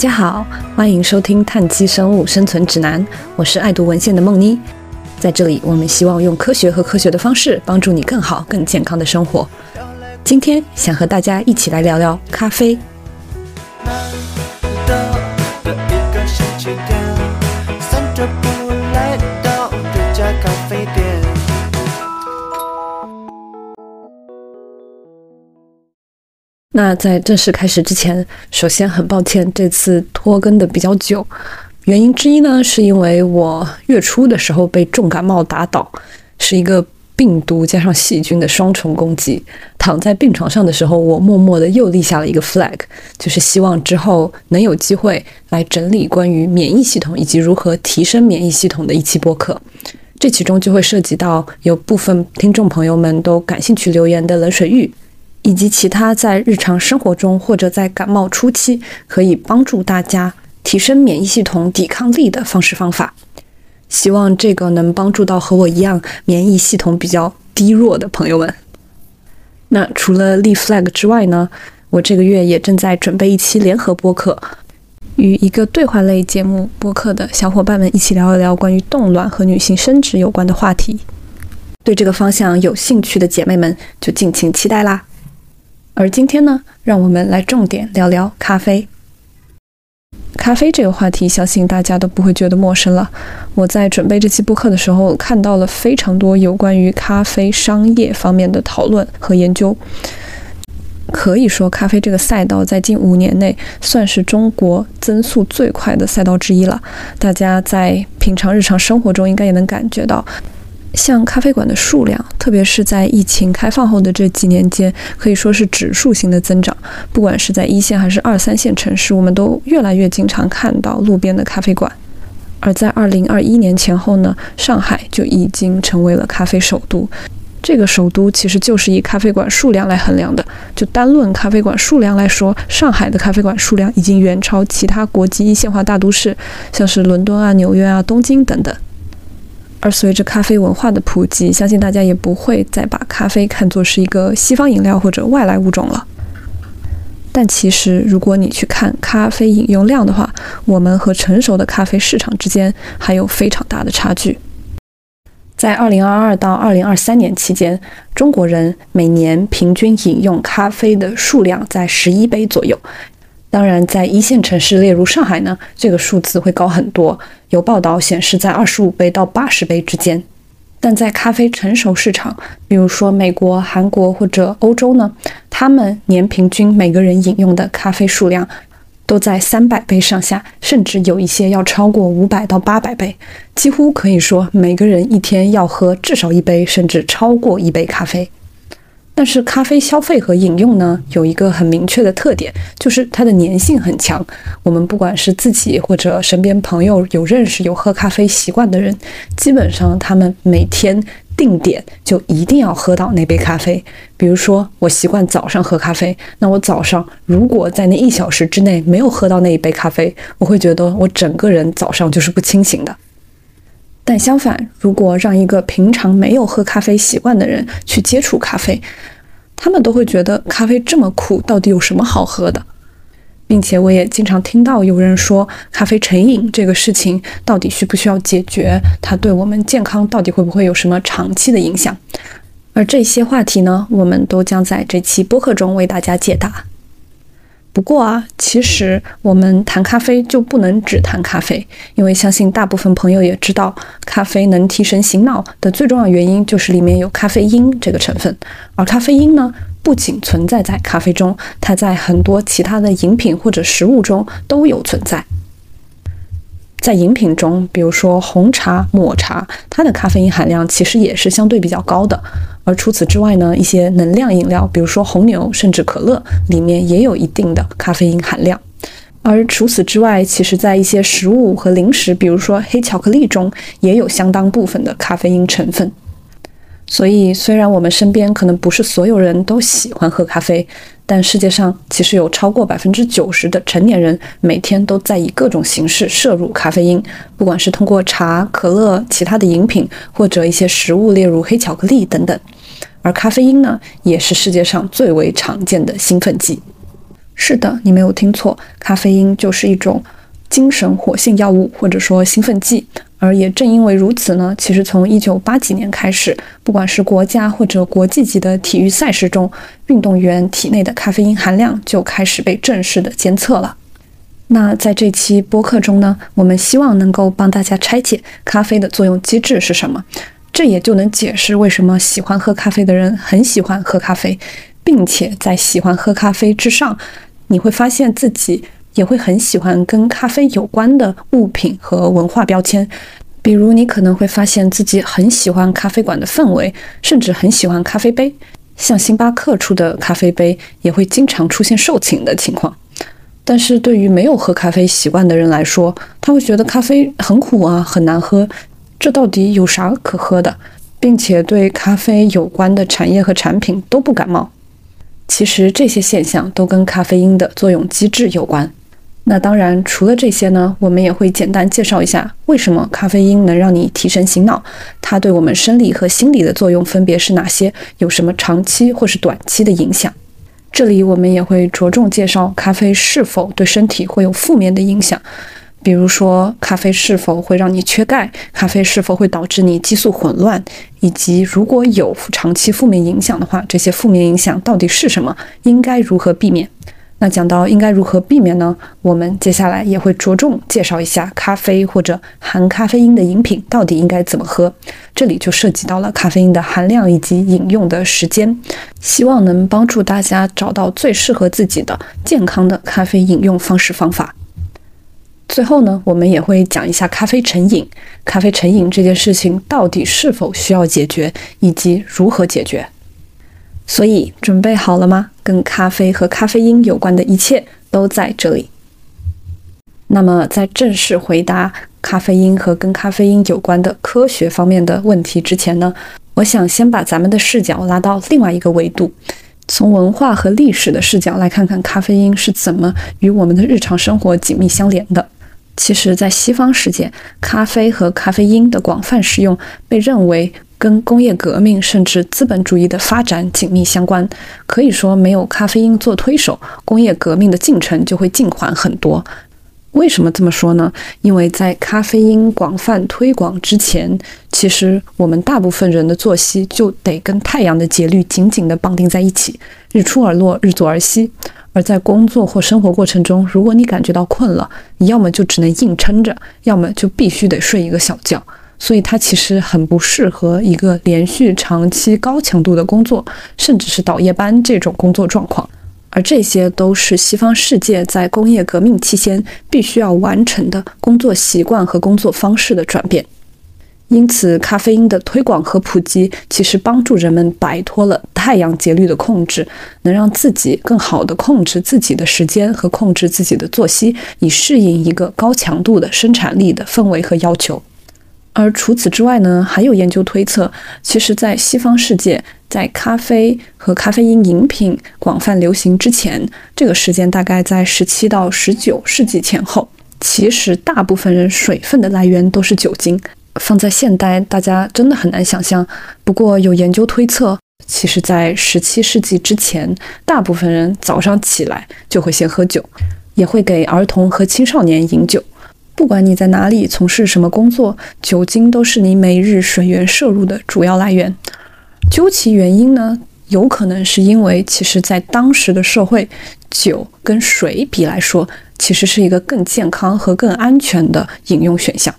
大家好，欢迎收听《碳基生物生存指南》，我是爱读文献的梦妮。在这里，我们希望用科学和科学的方式，帮助你更好、更健康的生活。今天想和大家一起来聊聊咖啡。那在正式开始之前，首先很抱歉这次拖更的比较久，原因之一呢，是因为我月初的时候被重感冒打倒，是一个病毒加上细菌的双重攻击。躺在病床上的时候，我默默的又立下了一个 flag，就是希望之后能有机会来整理关于免疫系统以及如何提升免疫系统的一期播客。这其中就会涉及到有部分听众朋友们都感兴趣留言的冷水浴。以及其他在日常生活中或者在感冒初期可以帮助大家提升免疫系统抵抗力的方式方法，希望这个能帮助到和我一样免疫系统比较低弱的朋友们。那除了立 flag 之外呢，我这个月也正在准备一期联合播客，与一个对话类节目播客的小伙伴们一起聊一聊关于冻卵和女性生殖有关的话题。对这个方向有兴趣的姐妹们就敬请期待啦。而今天呢，让我们来重点聊聊咖啡。咖啡这个话题，相信大家都不会觉得陌生了。我在准备这期播客的时候，看到了非常多有关于咖啡商业方面的讨论和研究。可以说，咖啡这个赛道在近五年内算是中国增速最快的赛道之一了。大家在平常日常生活中，应该也能感觉到。像咖啡馆的数量，特别是在疫情开放后的这几年间，可以说是指数型的增长。不管是在一线还是二三线城市，我们都越来越经常看到路边的咖啡馆。而在二零二一年前后呢，上海就已经成为了咖啡首都。这个首都其实就是以咖啡馆数量来衡量的。就单论咖啡馆数量来说，上海的咖啡馆数量已经远超其他国际一线化大都市，像是伦敦啊、纽约啊、东京等等。而随着咖啡文化的普及，相信大家也不会再把咖啡看作是一个西方饮料或者外来物种了。但其实，如果你去看咖啡饮用量的话，我们和成熟的咖啡市场之间还有非常大的差距。在2022到2023年期间，中国人每年平均饮用咖啡的数量在11杯左右。当然，在一线城市，例如上海呢，这个数字会高很多。有报道显示，在二十五杯到八十杯之间。但在咖啡成熟市场，比如说美国、韩国或者欧洲呢，他们年平均每个人饮用的咖啡数量都在三百杯上下，甚至有一些要超过五百到八百杯，几乎可以说每个人一天要喝至少一杯，甚至超过一杯咖啡。但是咖啡消费和饮用呢，有一个很明确的特点，就是它的粘性很强。我们不管是自己或者身边朋友有认识有喝咖啡习惯的人，基本上他们每天定点就一定要喝到那杯咖啡。比如说我习惯早上喝咖啡，那我早上如果在那一小时之内没有喝到那一杯咖啡，我会觉得我整个人早上就是不清醒的。但相反，如果让一个平常没有喝咖啡习惯的人去接触咖啡，他们都会觉得咖啡这么苦，到底有什么好喝的？并且我也经常听到有人说，咖啡成瘾这个事情到底需不需要解决？它对我们健康到底会不会有什么长期的影响？而这些话题呢，我们都将在这期播客中为大家解答。不过啊，其实我们谈咖啡就不能只谈咖啡，因为相信大部分朋友也知道，咖啡能提神醒脑的最重要原因就是里面有咖啡因这个成分。而咖啡因呢，不仅存在在咖啡中，它在很多其他的饮品或者食物中都有存在。在饮品中，比如说红茶、抹茶，它的咖啡因含量其实也是相对比较高的。而除此之外呢，一些能量饮料，比如说红牛甚至可乐，里面也有一定的咖啡因含量。而除此之外，其实在一些食物和零食，比如说黑巧克力中，也有相当部分的咖啡因成分。所以，虽然我们身边可能不是所有人都喜欢喝咖啡，但世界上其实有超过百分之九十的成年人每天都在以各种形式摄入咖啡因，不管是通过茶、可乐、其他的饮品，或者一些食物，例如黑巧克力等等。而咖啡因呢，也是世界上最为常见的兴奋剂。是的，你没有听错，咖啡因就是一种精神活性药物，或者说兴奋剂。而也正因为如此呢，其实从一九八几年开始，不管是国家或者国际级的体育赛事中，运动员体内的咖啡因含量就开始被正式的监测了。那在这期播客中呢，我们希望能够帮大家拆解咖啡的作用机制是什么，这也就能解释为什么喜欢喝咖啡的人很喜欢喝咖啡，并且在喜欢喝咖啡之上。你会发现自己也会很喜欢跟咖啡有关的物品和文化标签，比如你可能会发现自己很喜欢咖啡馆的氛围，甚至很喜欢咖啡杯。像星巴克出的咖啡杯也会经常出现售罄的情况。但是对于没有喝咖啡习惯的人来说，他会觉得咖啡很苦啊，很难喝。这到底有啥可喝的？并且对咖啡有关的产业和产品都不感冒。其实这些现象都跟咖啡因的作用机制有关。那当然，除了这些呢，我们也会简单介绍一下为什么咖啡因能让你提神醒脑，它对我们生理和心理的作用分别是哪些，有什么长期或是短期的影响。这里我们也会着重介绍咖啡是否对身体会有负面的影响。比如说，咖啡是否会让你缺钙？咖啡是否会导致你激素混乱？以及如果有长期负面影响的话，这些负面影响到底是什么？应该如何避免？那讲到应该如何避免呢？我们接下来也会着重介绍一下咖啡或者含咖啡因的饮品到底应该怎么喝。这里就涉及到了咖啡因的含量以及饮用的时间，希望能帮助大家找到最适合自己的健康的咖啡饮用方式方法。最后呢，我们也会讲一下咖啡成瘾。咖啡成瘾这件事情到底是否需要解决，以及如何解决。所以准备好了吗？跟咖啡和咖啡因有关的一切都在这里。那么，在正式回答咖啡因和跟咖啡因有关的科学方面的问题之前呢，我想先把咱们的视角拉到另外一个维度，从文化和历史的视角来看看咖啡因是怎么与我们的日常生活紧密相连的。其实，在西方世界，咖啡和咖啡因的广泛使用被认为跟工业革命甚至资本主义的发展紧密相关。可以说，没有咖啡因做推手，工业革命的进程就会进缓很多。为什么这么说呢？因为在咖啡因广泛推广之前，其实我们大部分人的作息就得跟太阳的节律紧紧地绑定在一起，日出而落，日作而息。而在工作或生活过程中，如果你感觉到困了，你要么就只能硬撑着，要么就必须得睡一个小觉。所以它其实很不适合一个连续长期高强度的工作，甚至是倒夜班这种工作状况。而这些都是西方世界在工业革命期间必须要完成的工作习惯和工作方式的转变。因此，咖啡因的推广和普及，其实帮助人们摆脱了太阳节律的控制，能让自己更好地控制自己的时间和控制自己的作息，以适应一个高强度的生产力的氛围和要求。而除此之外呢，还有研究推测，其实，在西方世界，在咖啡和咖啡因饮品广泛流行之前，这个时间大概在十七到十九世纪前后，其实大部分人水分的来源都是酒精。放在现代，大家真的很难想象。不过有研究推测，其实，在十七世纪之前，大部分人早上起来就会先喝酒，也会给儿童和青少年饮酒。不管你在哪里从事什么工作，酒精都是你每日水源摄入的主要来源。究其原因呢，有可能是因为，其实，在当时的社会，酒跟水比来说，其实是一个更健康和更安全的饮用选项。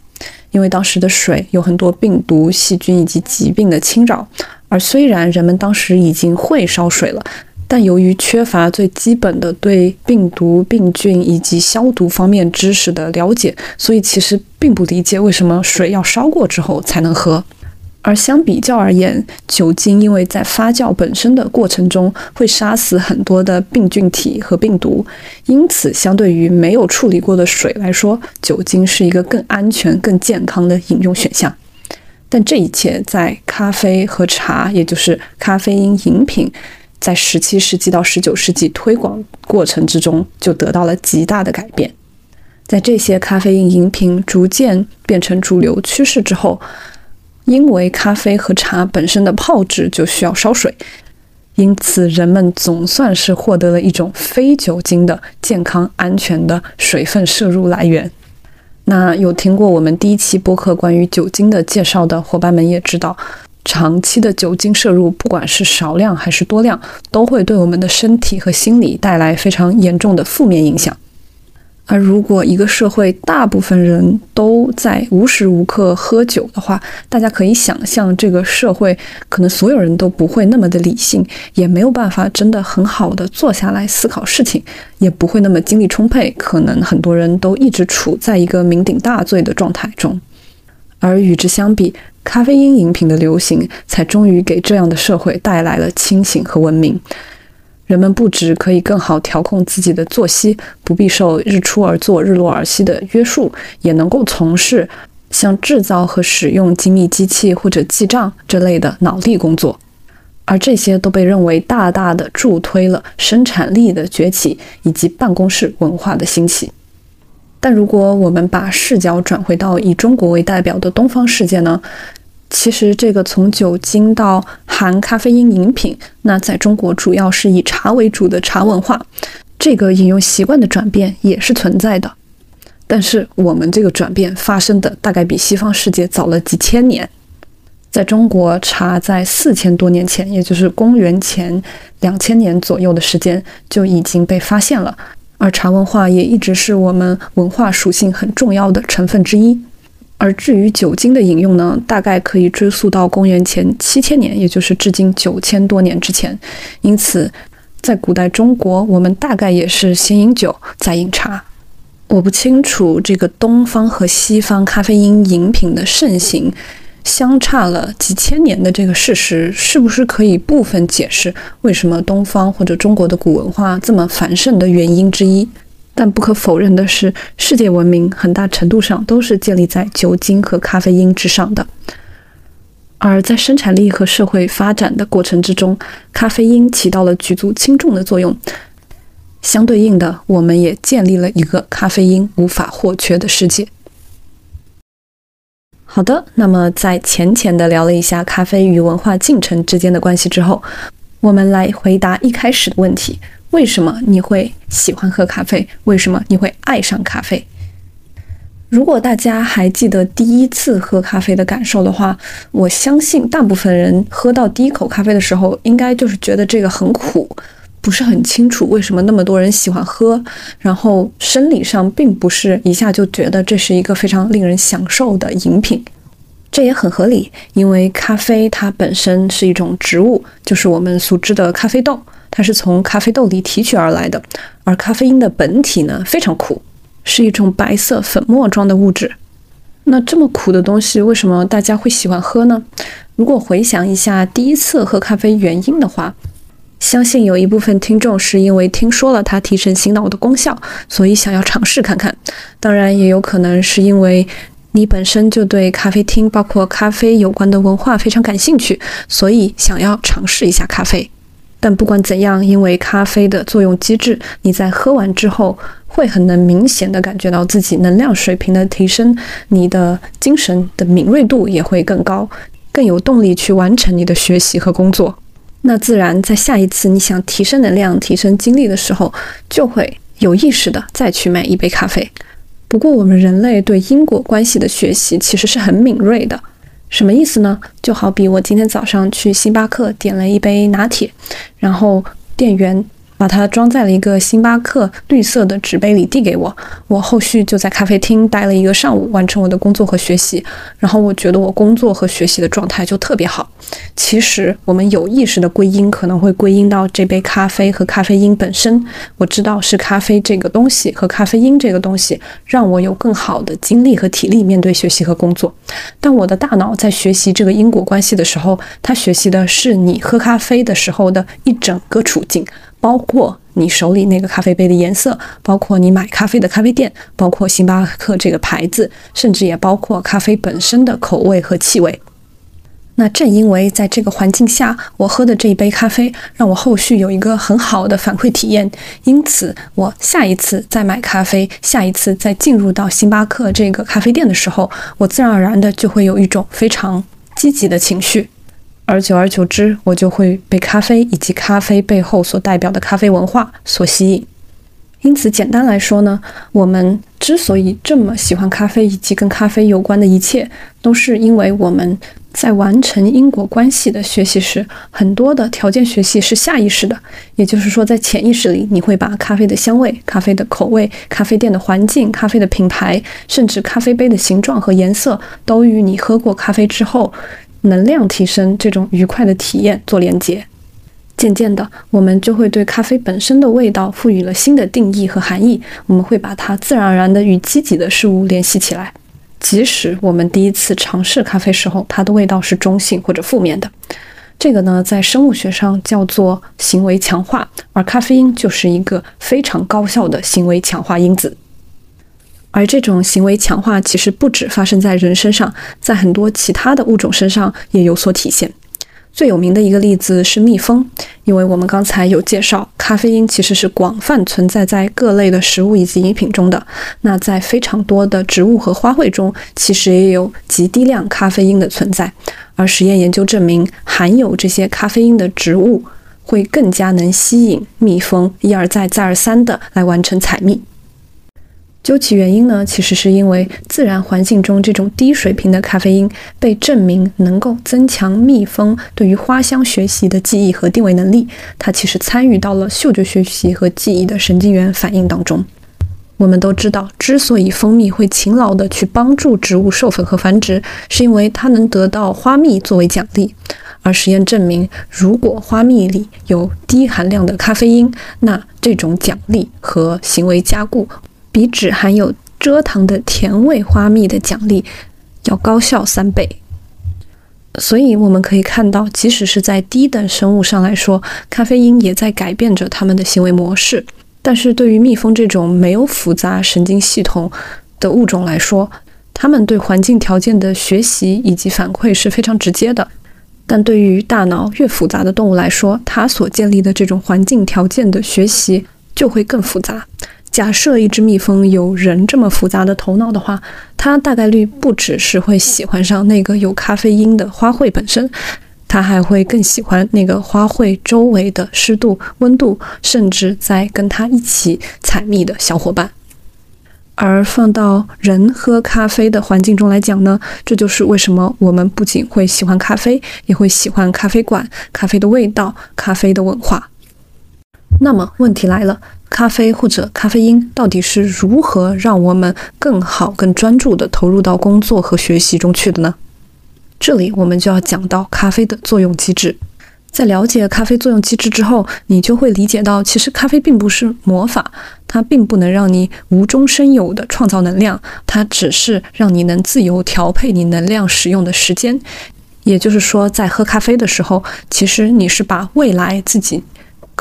因为当时的水有很多病毒、细菌以及疾病的侵扰，而虽然人们当时已经会烧水了，但由于缺乏最基本的对病毒、病菌以及消毒方面知识的了解，所以其实并不理解为什么水要烧过之后才能喝。而相比较而言，酒精因为在发酵本身的过程中会杀死很多的病菌体和病毒，因此相对于没有处理过的水来说，酒精是一个更安全、更健康的饮用选项。但这一切在咖啡和茶，也就是咖啡因饮品，在十七世纪到十九世纪推广过程之中就得到了极大的改变。在这些咖啡因饮品逐渐变成主流趋势之后。因为咖啡和茶本身的泡制就需要烧水，因此人们总算是获得了一种非酒精的健康安全的水分摄入来源。那有听过我们第一期播客关于酒精的介绍的伙伴们也知道，长期的酒精摄入，不管是少量还是多量，都会对我们的身体和心理带来非常严重的负面影响。而如果一个社会大部分人都在无时无刻喝酒的话，大家可以想象，这个社会可能所有人都不会那么的理性，也没有办法真的很好的坐下来思考事情，也不会那么精力充沛，可能很多人都一直处在一个酩酊大醉的状态中。而与之相比，咖啡因饮品的流行，才终于给这样的社会带来了清醒和文明。人们不止可以更好调控自己的作息，不必受日出而作、日落而息的约束，也能够从事像制造和使用精密机器或者记账这类的脑力工作，而这些都被认为大大的助推了生产力的崛起以及办公室文化的兴起。但如果我们把视角转回到以中国为代表的东方世界呢？其实，这个从酒精到含咖啡因饮品，那在中国主要是以茶为主的茶文化，这个饮用习惯的转变也是存在的。但是，我们这个转变发生的大概比西方世界早了几千年。在中国，茶在四千多年前，也就是公元前两千年左右的时间就已经被发现了，而茶文化也一直是我们文化属性很重要的成分之一。而至于酒精的饮用呢，大概可以追溯到公元前七千年，也就是至今九千多年之前。因此，在古代中国，我们大概也是先饮酒再饮茶。我不清楚这个东方和西方咖啡因饮品的盛行相差了几千年的这个事实，是不是可以部分解释为什么东方或者中国的古文化这么繁盛的原因之一。但不可否认的是，世界文明很大程度上都是建立在酒精和咖啡因之上的。而在生产力和社会发展的过程之中，咖啡因起到了举足轻重的作用。相对应的，我们也建立了一个咖啡因无法或缺的世界。好的，那么在浅浅的聊了一下咖啡与文化进程之间的关系之后，我们来回答一开始的问题。为什么你会喜欢喝咖啡？为什么你会爱上咖啡？如果大家还记得第一次喝咖啡的感受的话，我相信大部分人喝到第一口咖啡的时候，应该就是觉得这个很苦，不是很清楚为什么那么多人喜欢喝，然后生理上并不是一下就觉得这是一个非常令人享受的饮品。这也很合理，因为咖啡它本身是一种植物，就是我们熟知的咖啡豆。它是从咖啡豆里提取而来的，而咖啡因的本体呢非常苦，是一种白色粉末状的物质。那这么苦的东西，为什么大家会喜欢喝呢？如果回想一下第一次喝咖啡原因的话，相信有一部分听众是因为听说了它提神醒脑的功效，所以想要尝试看看。当然，也有可能是因为你本身就对咖啡厅，包括咖啡有关的文化非常感兴趣，所以想要尝试一下咖啡。但不管怎样，因为咖啡的作用机制，你在喝完之后会很能明显的感觉到自己能量水平的提升，你的精神的敏锐度也会更高，更有动力去完成你的学习和工作。那自然在下一次你想提升能量、提升精力的时候，就会有意识的再去买一杯咖啡。不过，我们人类对因果关系的学习其实是很敏锐的。什么意思呢？就好比我今天早上去星巴克点了一杯拿铁，然后店员。把它装在了一个星巴克绿色的纸杯里递给我，我后续就在咖啡厅待了一个上午，完成我的工作和学习。然后我觉得我工作和学习的状态就特别好。其实我们有意识的归因可能会归因到这杯咖啡和咖啡因本身。我知道是咖啡这个东西和咖啡因这个东西让我有更好的精力和体力面对学习和工作。但我的大脑在学习这个因果关系的时候，它学习的是你喝咖啡的时候的一整个处境。包括你手里那个咖啡杯的颜色，包括你买咖啡的咖啡店，包括星巴克这个牌子，甚至也包括咖啡本身的口味和气味。那正因为在这个环境下，我喝的这一杯咖啡让我后续有一个很好的反馈体验，因此我下一次再买咖啡，下一次再进入到星巴克这个咖啡店的时候，我自然而然的就会有一种非常积极的情绪。而久而久之，我就会被咖啡以及咖啡背后所代表的咖啡文化所吸引。因此，简单来说呢，我们之所以这么喜欢咖啡以及跟咖啡有关的一切，都是因为我们在完成因果关系的学习时，很多的条件学习是下意识的，也就是说，在潜意识里，你会把咖啡的香味、咖啡的口味、咖啡店的环境、咖啡的品牌，甚至咖啡杯的形状和颜色，都与你喝过咖啡之后能量提升这种愉快的体验做连接。渐渐的，我们就会对咖啡本身的味道赋予了新的定义和含义。我们会把它自然而然的与积极的事物联系起来，即使我们第一次尝试咖啡时候，它的味道是中性或者负面的。这个呢，在生物学上叫做行为强化，而咖啡因就是一个非常高效的行为强化因子。而这种行为强化其实不止发生在人身上，在很多其他的物种身上也有所体现。最有名的一个例子是蜜蜂，因为我们刚才有介绍，咖啡因其实是广泛存在在各类的食物以及饮品中的。那在非常多的植物和花卉中，其实也有极低量咖啡因的存在。而实验研究证明，含有这些咖啡因的植物会更加能吸引蜜蜂一而再、再而三的来完成采蜜。究其原因呢，其实是因为自然环境中这种低水平的咖啡因被证明能够增强蜜蜂对于花香学习的记忆和定位能力，它其实参与到了嗅觉学习和记忆的神经元反应当中。我们都知道，之所以蜂蜜会勤劳地去帮助植物授粉和繁殖，是因为它能得到花蜜作为奖励。而实验证明，如果花蜜里有低含量的咖啡因，那这种奖励和行为加固。比只含有蔗糖的甜味花蜜的奖励要高效三倍，所以我们可以看到，即使是在低等生物上来说，咖啡因也在改变着它们的行为模式。但是对于蜜蜂这种没有复杂神经系统的物种来说，它们对环境条件的学习以及反馈是非常直接的。但对于大脑越复杂的动物来说，它所建立的这种环境条件的学习就会更复杂。假设一只蜜蜂有人这么复杂的头脑的话，它大概率不只是会喜欢上那个有咖啡因的花卉本身，它还会更喜欢那个花卉周围的湿度、温度，甚至在跟它一起采蜜的小伙伴。而放到人喝咖啡的环境中来讲呢，这就是为什么我们不仅会喜欢咖啡，也会喜欢咖啡馆、咖啡的味道、咖啡的文化。那么问题来了。咖啡或者咖啡因到底是如何让我们更好、更专注地投入到工作和学习中去的呢？这里我们就要讲到咖啡的作用机制。在了解咖啡作用机制之后，你就会理解到，其实咖啡并不是魔法，它并不能让你无中生有地创造能量，它只是让你能自由调配你能量使用的时间。也就是说，在喝咖啡的时候，其实你是把未来自己。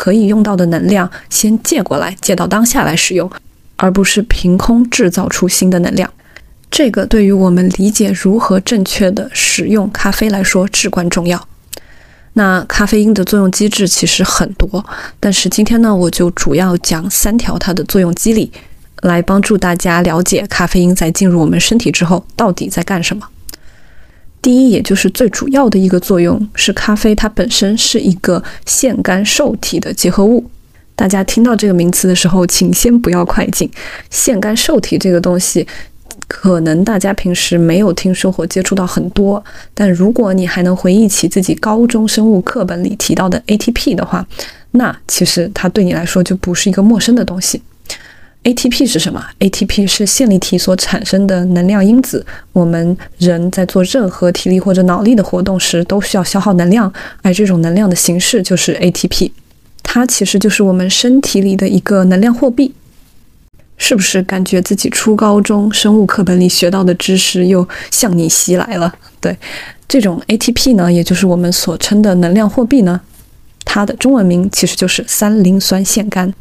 可以用到的能量先借过来，借到当下来使用，而不是凭空制造出新的能量。这个对于我们理解如何正确的使用咖啡来说至关重要。那咖啡因的作用机制其实很多，但是今天呢，我就主要讲三条它的作用机理，来帮助大家了解咖啡因在进入我们身体之后到底在干什么。第一，也就是最主要的一个作用是，咖啡它本身是一个腺苷受体的结合物。大家听到这个名词的时候，请先不要快进。腺苷受体这个东西，可能大家平时没有听说或接触到很多，但如果你还能回忆起自己高中生物课本里提到的 ATP 的话，那其实它对你来说就不是一个陌生的东西。ATP 是什么？ATP 是线粒体所产生的能量因子。我们人在做任何体力或者脑力的活动时，都需要消耗能量，而这种能量的形式就是 ATP。它其实就是我们身体里的一个能量货币。是不是感觉自己初高中生物课本里学到的知识又向你袭来了？对，这种 ATP 呢，也就是我们所称的能量货币呢，它的中文名其实就是三磷酸腺苷。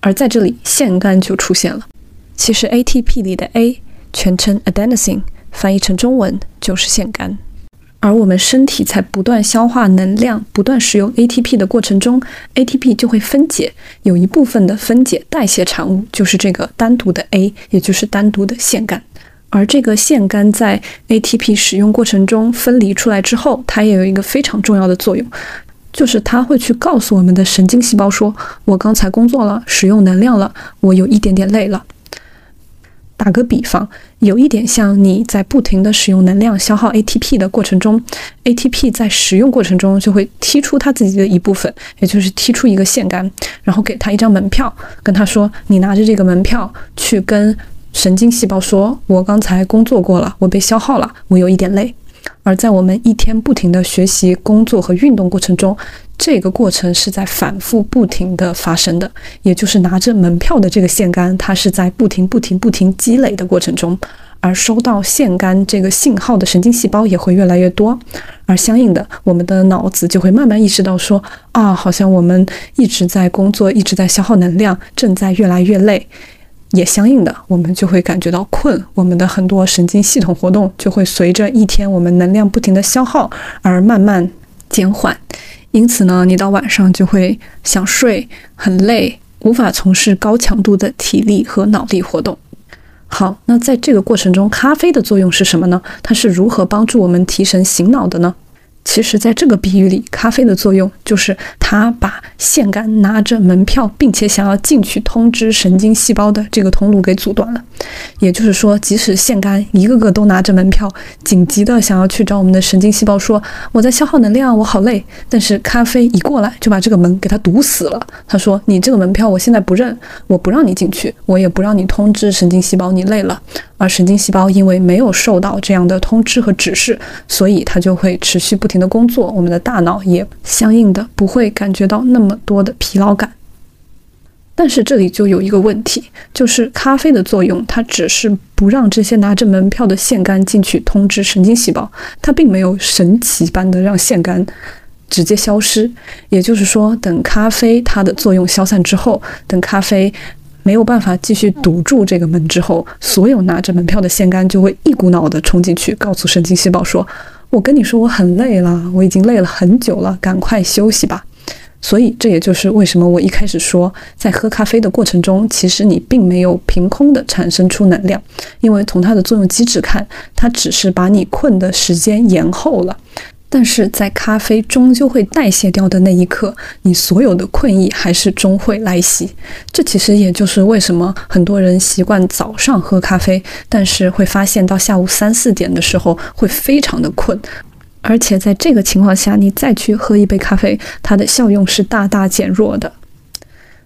而在这里，腺苷就出现了。其实 ATP 里的 A 全称 adenosine，翻译成中文就是腺苷。而我们身体在不断消化能量、不断使用 ATP 的过程中，ATP 就会分解，有一部分的分解代谢产物就是这个单独的 A，也就是单独的腺苷。而这个腺苷在 ATP 使用过程中分离出来之后，它也有一个非常重要的作用，就是它会去告诉我们的神经细胞说：“我刚才工作了，使用能量了，我有一点点累了。”打个比方，有一点像你在不停的使用能量消耗 ATP 的过程中，ATP 在使用过程中就会踢出它自己的一部分，也就是踢出一个腺苷，然后给他一张门票，跟他说：“你拿着这个门票去跟神经细胞说，我刚才工作过了，我被消耗了，我有一点累。”而在我们一天不停的学习、工作和运动过程中，这个过程是在反复不停的发生的，也就是拿着门票的这个腺苷，它是在不停、不停、不停积累的过程中，而收到腺苷这个信号的神经细胞也会越来越多，而相应的，我们的脑子就会慢慢意识到说，啊，好像我们一直在工作，一直在消耗能量，正在越来越累。也相应的，我们就会感觉到困，我们的很多神经系统活动就会随着一天我们能量不停的消耗而慢慢减缓。因此呢，你到晚上就会想睡，很累，无法从事高强度的体力和脑力活动。好，那在这个过程中，咖啡的作用是什么呢？它是如何帮助我们提神醒脑的呢？其实，在这个比喻里，咖啡的作用就是它把腺苷拿着门票，并且想要进去通知神经细胞的这个通路给阻断了。也就是说，即使腺苷一个个都拿着门票，紧急的想要去找我们的神经细胞说我在消耗能量，我好累，但是咖啡一过来就把这个门给它堵死了。他说：“你这个门票我现在不认，我不让你进去，我也不让你通知神经细胞你累了。”而神经细胞因为没有受到这样的通知和指示，所以它就会持续不停的工作，我们的大脑也相应的不会感觉到那么多的疲劳感。但是这里就有一个问题，就是咖啡的作用，它只是不让这些拿着门票的腺苷进去通知神经细胞，它并没有神奇般的让腺苷直接消失。也就是说，等咖啡它的作用消散之后，等咖啡。没有办法继续堵住这个门之后，所有拿着门票的腺苷就会一股脑的冲进去，告诉神经细胞说：“我跟你说我很累了，我已经累了很久了，赶快休息吧。”所以这也就是为什么我一开始说，在喝咖啡的过程中，其实你并没有凭空的产生出能量，因为从它的作用机制看，它只是把你困的时间延后了。但是在咖啡终究会代谢掉的那一刻，你所有的困意还是终会来袭。这其实也就是为什么很多人习惯早上喝咖啡，但是会发现到下午三四点的时候会非常的困，而且在这个情况下，你再去喝一杯咖啡，它的效用是大大减弱的。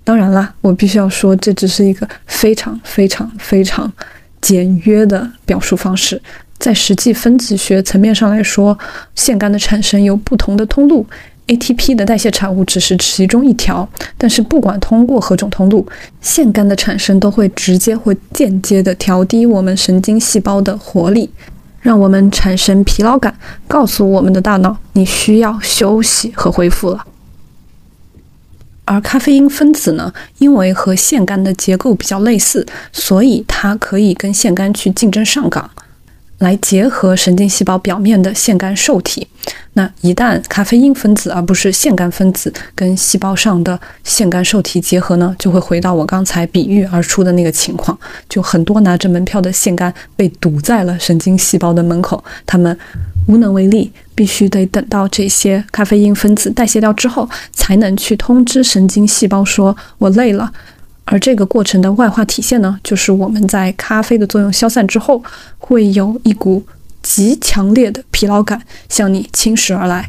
当然啦，我必须要说，这只是一个非常非常非常简约的表述方式。在实际分子学层面上来说，腺苷的产生有不同的通路，ATP 的代谢产物只是其中一条。但是不管通过何种通路，腺苷的产生都会直接或间接的调低我们神经细胞的活力，让我们产生疲劳感，告诉我们的大脑你需要休息和恢复了。而咖啡因分子呢，因为和腺苷的结构比较类似，所以它可以跟腺苷去竞争上岗。来结合神经细胞表面的腺苷受体，那一旦咖啡因分子而不是腺苷分子跟细胞上的腺苷受体结合呢，就会回到我刚才比喻而出的那个情况，就很多拿着门票的腺苷被堵在了神经细胞的门口，他们无能为力，必须得等到这些咖啡因分子代谢掉之后，才能去通知神经细胞说“我累了”。而这个过程的外化体现呢，就是我们在咖啡的作用消散之后，会有一股极强烈的疲劳感向你侵蚀而来。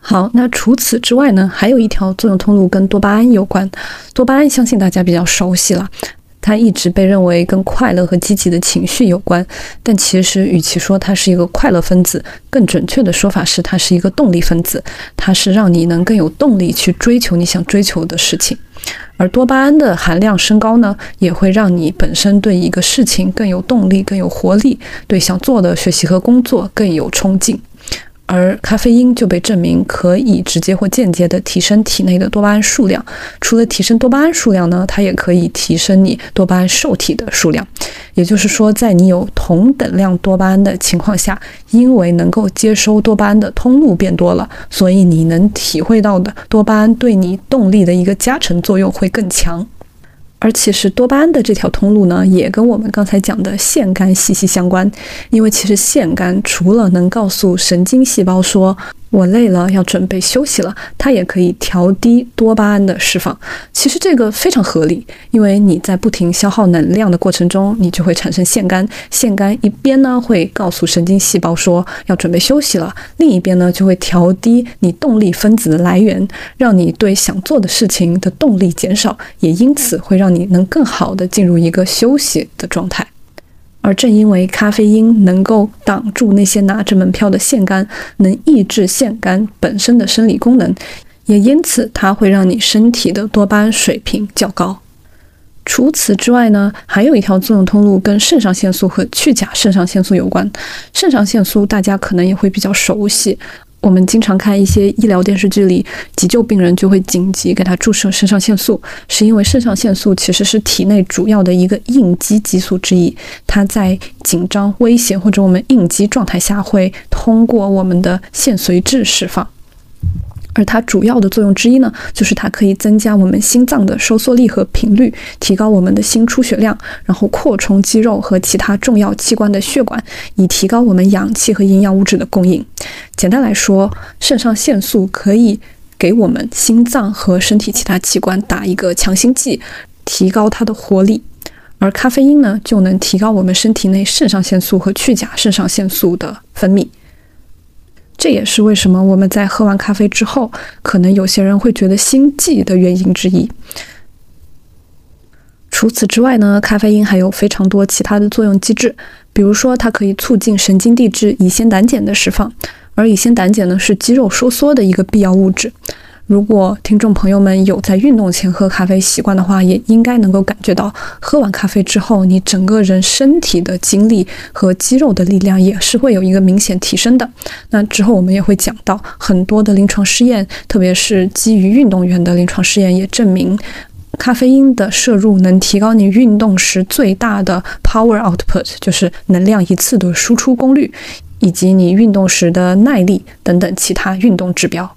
好，那除此之外呢，还有一条作用通路跟多巴胺有关。多巴胺相信大家比较熟悉了。它一直被认为跟快乐和积极的情绪有关，但其实与其说它是一个快乐分子，更准确的说法是它是一个动力分子，它是让你能更有动力去追求你想追求的事情。而多巴胺的含量升高呢，也会让你本身对一个事情更有动力、更有活力，对想做的学习和工作更有冲劲。而咖啡因就被证明可以直接或间接的提升体内的多巴胺数量。除了提升多巴胺数量呢，它也可以提升你多巴胺受体的数量。也就是说，在你有同等量多巴胺的情况下，因为能够接收多巴胺的通路变多了，所以你能体会到的多巴胺对你动力的一个加成作用会更强。而其实多巴胺的这条通路呢，也跟我们刚才讲的腺苷息息相关，因为其实腺苷除了能告诉神经细胞说。我累了，要准备休息了。它也可以调低多巴胺的释放。其实这个非常合理，因为你在不停消耗能量的过程中，你就会产生腺苷。腺苷一边呢会告诉神经细胞说要准备休息了，另一边呢就会调低你动力分子的来源，让你对想做的事情的动力减少，也因此会让你能更好的进入一个休息的状态。而正因为咖啡因能够挡住那些拿着门票的腺苷，能抑制腺苷本身的生理功能，也因此它会让你身体的多巴胺水平较高。除此之外呢，还有一条作用通路跟肾上腺素和去甲肾上腺素有关。肾上腺素大家可能也会比较熟悉。我们经常看一些医疗电视剧里，急救病人就会紧急给他注射肾上腺素，是因为肾上腺素其实是体内主要的一个应激激素之一，它在紧张、危险或者我们应激状态下会通过我们的腺髓质释放。而它主要的作用之一呢，就是它可以增加我们心脏的收缩力和频率，提高我们的心出血量，然后扩充肌肉和其他重要器官的血管，以提高我们氧气和营养物质的供应。简单来说，肾上腺素可以给我们心脏和身体其他器官打一个强心剂，提高它的活力；而咖啡因呢，就能提高我们身体内肾上腺素和去甲肾上腺素的分泌。这也是为什么我们在喝完咖啡之后，可能有些人会觉得心悸的原因之一。除此之外呢，咖啡因还有非常多其他的作用机制，比如说它可以促进神经递质乙酰胆碱的释放，而乙酰胆碱呢是肌肉收缩的一个必要物质。如果听众朋友们有在运动前喝咖啡习惯的话，也应该能够感觉到，喝完咖啡之后，你整个人身体的精力和肌肉的力量也是会有一个明显提升的。那之后我们也会讲到很多的临床试验，特别是基于运动员的临床试验也证明，咖啡因的摄入能提高你运动时最大的 power output，就是能量一次的输出功率，以及你运动时的耐力等等其他运动指标。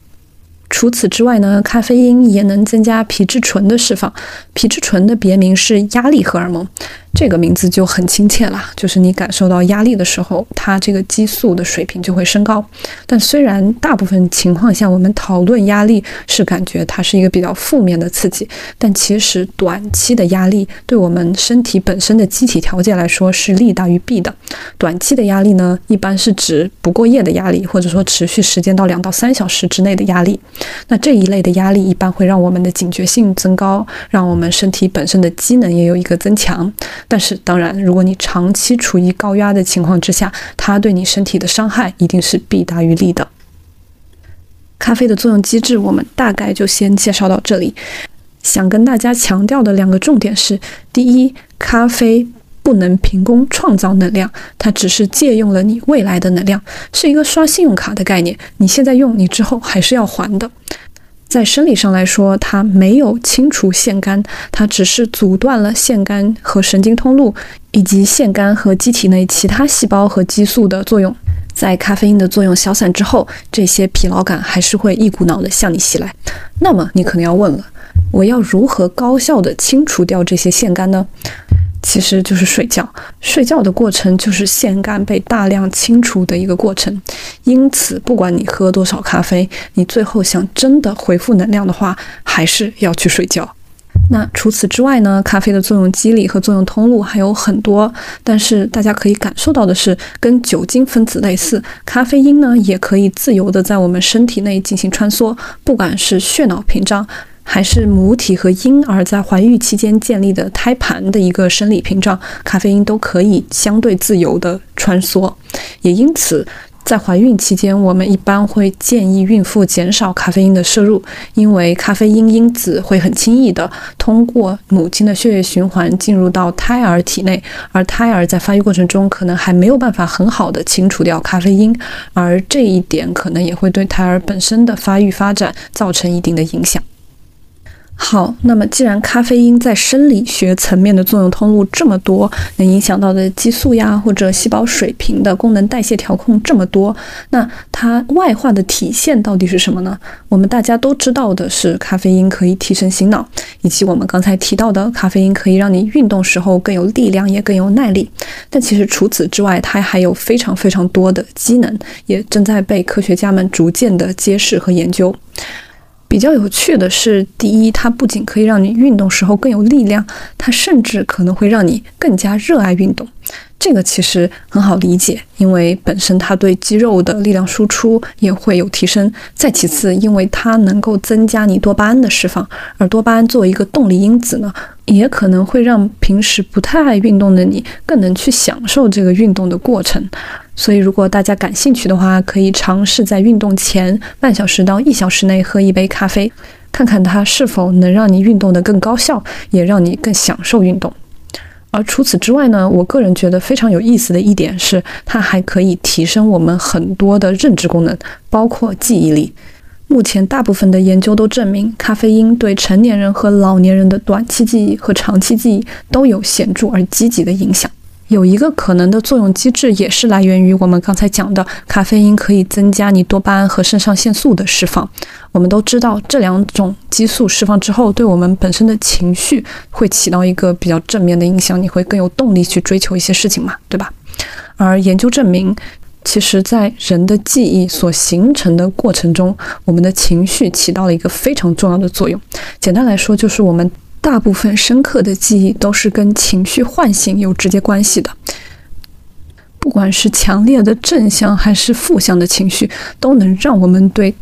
除此之外呢，咖啡因也能增加皮质醇的释放。皮质醇的别名是压力荷尔蒙。这个名字就很亲切了，就是你感受到压力的时候，它这个激素的水平就会升高。但虽然大部分情况下我们讨论压力是感觉它是一个比较负面的刺激，但其实短期的压力对我们身体本身的机体调节来说是利大于弊的。短期的压力呢，一般是指不过夜的压力，或者说持续时间到两到三小时之内的压力。那这一类的压力一般会让我们的警觉性增高，让我们身体本身的机能也有一个增强。但是，当然，如果你长期处于高压的情况之下，它对你身体的伤害一定是弊大于利的。咖啡的作用机制，我们大概就先介绍到这里。想跟大家强调的两个重点是：第一，咖啡不能凭空创造能量，它只是借用了你未来的能量，是一个刷信用卡的概念，你现在用，你之后还是要还的。在生理上来说，它没有清除腺苷，它只是阻断了腺苷和神经通路，以及腺苷和机体内其他细胞和激素的作用。在咖啡因的作用消散之后，这些疲劳感还是会一股脑的向你袭来。那么你可能要问了，我要如何高效的清除掉这些腺苷呢？其实就是睡觉，睡觉的过程就是腺苷被大量清除的一个过程。因此，不管你喝多少咖啡，你最后想真的恢复能量的话，还是要去睡觉。那除此之外呢？咖啡的作用机理和作用通路还有很多，但是大家可以感受到的是，跟酒精分子类似，咖啡因呢也可以自由的在我们身体内进行穿梭，不管是血脑屏障。还是母体和婴儿在怀孕期间建立的胎盘的一个生理屏障，咖啡因都可以相对自由的穿梭。也因此，在怀孕期间，我们一般会建议孕妇减少咖啡因的摄入，因为咖啡因因子会很轻易的通过母亲的血液循环进入到胎儿体内，而胎儿在发育过程中可能还没有办法很好的清除掉咖啡因，而这一点可能也会对胎儿本身的发育发展造成一定的影响。好，那么既然咖啡因在生理学层面的作用通路这么多，能影响到的激素呀或者细胞水平的功能代谢调控这么多，那它外化的体现到底是什么呢？我们大家都知道的是，咖啡因可以提神醒脑，以及我们刚才提到的，咖啡因可以让你运动时候更有力量，也更有耐力。但其实除此之外，它还有非常非常多的机能，也正在被科学家们逐渐的揭示和研究。比较有趣的是，第一，它不仅可以让你运动时候更有力量，它甚至可能会让你更加热爱运动。这个其实很好理解，因为本身它对肌肉的力量输出也会有提升。再其次，因为它能够增加你多巴胺的释放，而多巴胺作为一个动力因子呢，也可能会让平时不太爱运动的你更能去享受这个运动的过程。所以，如果大家感兴趣的话，可以尝试在运动前半小时到一小时内喝一杯咖啡，看看它是否能让你运动得更高效，也让你更享受运动。而除此之外呢，我个人觉得非常有意思的一点是，它还可以提升我们很多的认知功能，包括记忆力。目前大部分的研究都证明，咖啡因对成年人和老年人的短期记忆和长期记忆都有显著而积极的影响。有一个可能的作用机制，也是来源于我们刚才讲的，咖啡因可以增加你多巴胺和肾上腺素的释放。我们都知道，这两种激素释放之后，对我们本身的情绪会起到一个比较正面的影响，你会更有动力去追求一些事情嘛，对吧？而研究证明，其实在人的记忆所形成的过程中，我们的情绪起到了一个非常重要的作用。简单来说，就是我们。大部分深刻的记忆都是跟情绪唤醒有直接关系的，不管是强烈的正向还是负向的情绪，都能让我们对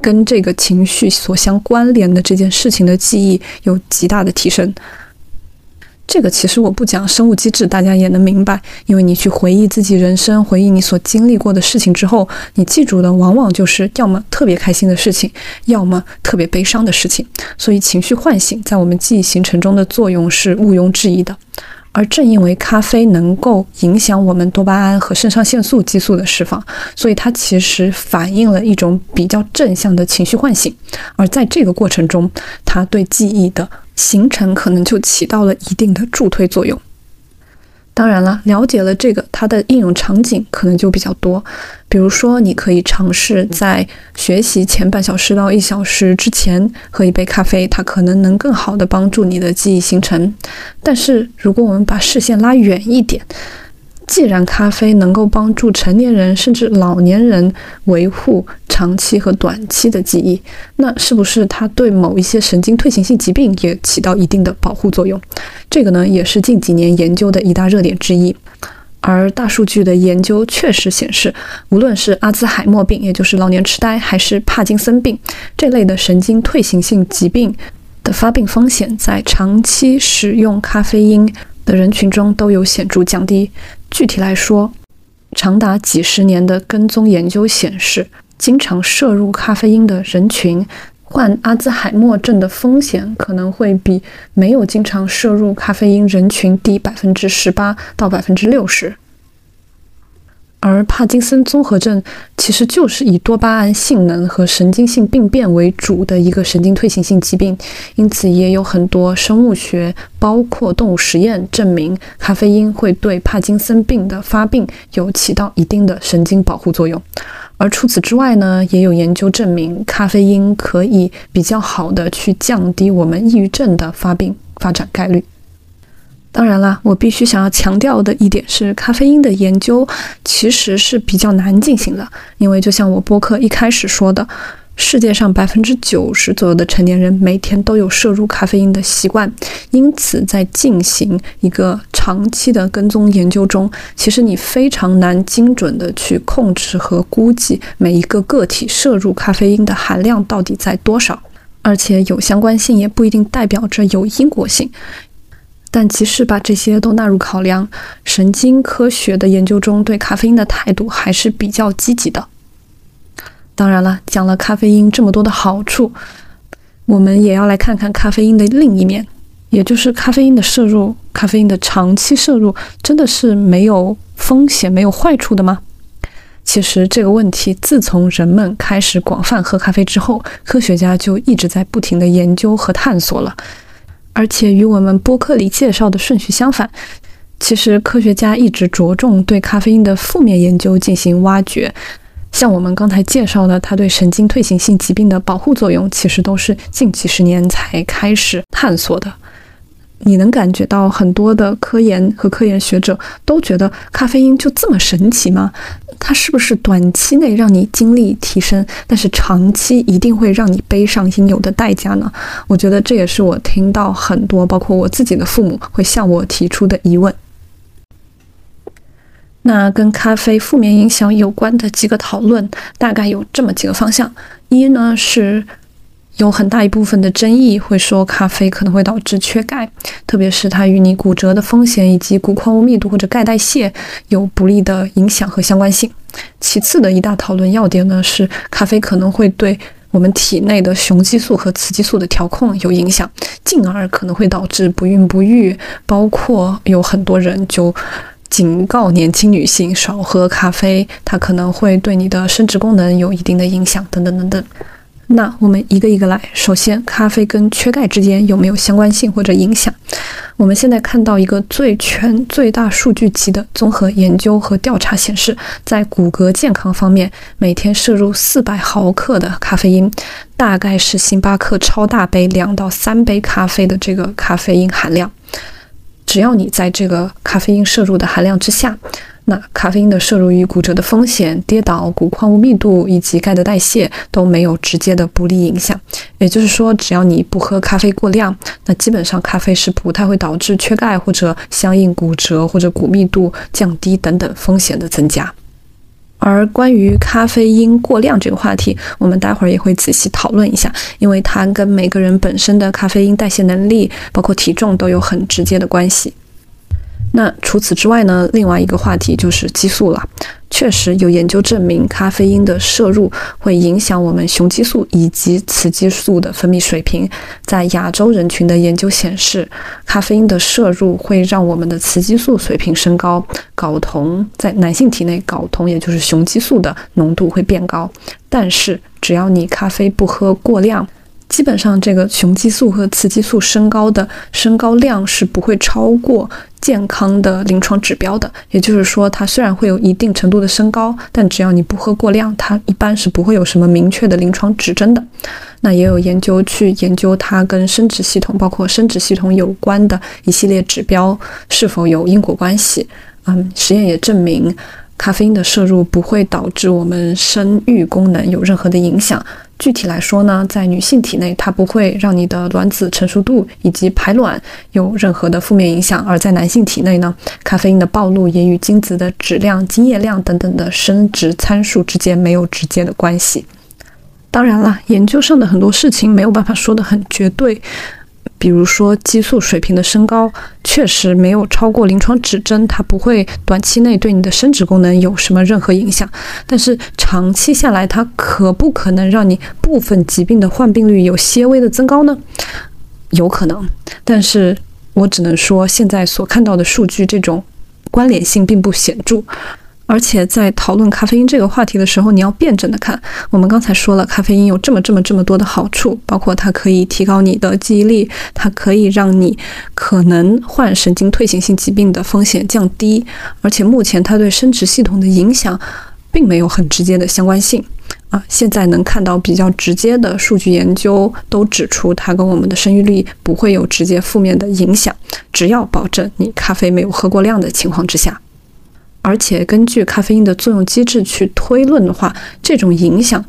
跟这个情绪所相关联的这件事情的记忆有极大的提升。这个其实我不讲生物机制，大家也能明白。因为你去回忆自己人生，回忆你所经历过的事情之后，你记住的往往就是要么特别开心的事情，要么特别悲伤的事情。所以情绪唤醒在我们记忆形成中的作用是毋庸置疑的。而正因为咖啡能够影响我们多巴胺和肾上腺素激素的释放，所以它其实反映了一种比较正向的情绪唤醒。而在这个过程中，它对记忆的形成可能就起到了一定的助推作用。当然了，了解了这个，它的应用场景可能就比较多。比如说，你可以尝试在学习前半小时到一小时之前喝一杯咖啡，它可能能更好的帮助你的记忆形成。但是，如果我们把视线拉远一点，既然咖啡能够帮助成年人甚至老年人维护长期和短期的记忆，那是不是它对某一些神经退行性疾病也起到一定的保护作用？这个呢，也是近几年研究的一大热点之一。而大数据的研究确实显示，无论是阿兹海默病，也就是老年痴呆，还是帕金森病这类的神经退行性疾病的发病风险，在长期使用咖啡因的人群中都有显著降低。具体来说，长达几十年的跟踪研究显示，经常摄入咖啡因的人群，患阿兹海默症的风险可能会比没有经常摄入咖啡因人群低百分之十八到百分之六十。而帕金森综合症其实就是以多巴胺性能和神经性病变为主的一个神经退行性疾病，因此也有很多生物学，包括动物实验证明咖啡因会对帕金森病的发病有起到一定的神经保护作用。而除此之外呢，也有研究证明咖啡因可以比较好的去降低我们抑郁症的发病发展概率。当然啦，我必须想要强调的一点是，咖啡因的研究其实是比较难进行的，因为就像我播客一开始说的，世界上百分之九十左右的成年人每天都有摄入咖啡因的习惯，因此在进行一个长期的跟踪研究中，其实你非常难精准的去控制和估计每一个个体摄入咖啡因的含量到底在多少，而且有相关性也不一定代表着有因果性。但即使把这些都纳入考量，神经科学的研究中对咖啡因的态度还是比较积极的。当然了，讲了咖啡因这么多的好处，我们也要来看看咖啡因的另一面，也就是咖啡因的摄入，咖啡因的长期摄入真的是没有风险、没有坏处的吗？其实这个问题自从人们开始广泛喝咖啡之后，科学家就一直在不停的研究和探索了。而且与我们播客里介绍的顺序相反，其实科学家一直着重对咖啡因的负面研究进行挖掘。像我们刚才介绍的，它对神经退行性疾病的保护作用，其实都是近几十年才开始探索的。你能感觉到很多的科研和科研学者都觉得咖啡因就这么神奇吗？它是不是短期内让你精力提升，但是长期一定会让你背上应有的代价呢？我觉得这也是我听到很多，包括我自己的父母会向我提出的疑问。那跟咖啡负面影响有关的几个讨论，大概有这么几个方向：一呢是。有很大一部分的争议会说咖啡可能会导致缺钙，特别是它与你骨折的风险以及骨矿物密度或者钙代谢有不利的影响和相关性。其次的一大讨论要点呢是咖啡可能会对我们体内的雄激素和雌激素的调控有影响，进而可能会导致不孕不育。包括有很多人就警告年轻女性少喝咖啡，它可能会对你的生殖功能有一定的影响，等等等等。那我们一个一个来。首先，咖啡跟缺钙之间有没有相关性或者影响？我们现在看到一个最全、最大数据集的综合研究和调查显示，在骨骼健康方面，每天摄入四百毫克的咖啡因，大概是星巴克超大杯两到三杯咖啡的这个咖啡因含量。只要你在这个咖啡因摄入的含量之下。那咖啡因的摄入与骨折的风险、跌倒、骨矿物密度以及钙的代谢都没有直接的不利影响。也就是说，只要你不喝咖啡过量，那基本上咖啡是不太会导致缺钙或者相应骨折或者骨密度降低等等风险的增加。而关于咖啡因过量这个话题，我们待会儿也会仔细讨论一下，因为它跟每个人本身的咖啡因代谢能力，包括体重都有很直接的关系。那除此之外呢？另外一个话题就是激素了。确实有研究证明，咖啡因的摄入会影响我们雄激素以及雌激素的分泌水平。在亚洲人群的研究显示，咖啡因的摄入会让我们的雌激素水平升高，睾酮在男性体内，睾酮也就是雄激素的浓度会变高。但是只要你咖啡不喝过量。基本上，这个雄激素和雌激素升高的升高量是不会超过健康的临床指标的。也就是说，它虽然会有一定程度的升高，但只要你不喝过量，它一般是不会有什么明确的临床指征的。那也有研究去研究它跟生殖系统，包括生殖系统有关的一系列指标是否有因果关系。嗯，实验也证明。咖啡因的摄入不会导致我们生育功能有任何的影响。具体来说呢，在女性体内，它不会让你的卵子成熟度以及排卵有任何的负面影响；而在男性体内呢，咖啡因的暴露也与精子的质量、精液量等等的生殖参数之间没有直接的关系。当然了，研究上的很多事情没有办法说得很绝对。比如说，激素水平的升高确实没有超过临床指征，它不会短期内对你的生殖功能有什么任何影响。但是长期下来，它可不可能让你部分疾病的患病率有些微的增高呢？有可能，但是我只能说，现在所看到的数据，这种关联性并不显著。而且在讨论咖啡因这个话题的时候，你要辩证的看。我们刚才说了，咖啡因有这么这么这么多的好处，包括它可以提高你的记忆力，它可以让你可能患神经退行性疾病的风险降低。而且目前它对生殖系统的影响并没有很直接的相关性啊。现在能看到比较直接的数据研究都指出，它跟我们的生育率不会有直接负面的影响，只要保证你咖啡没有喝过量的情况之下。而且根据咖啡因的作用机制去推论的话，这种影响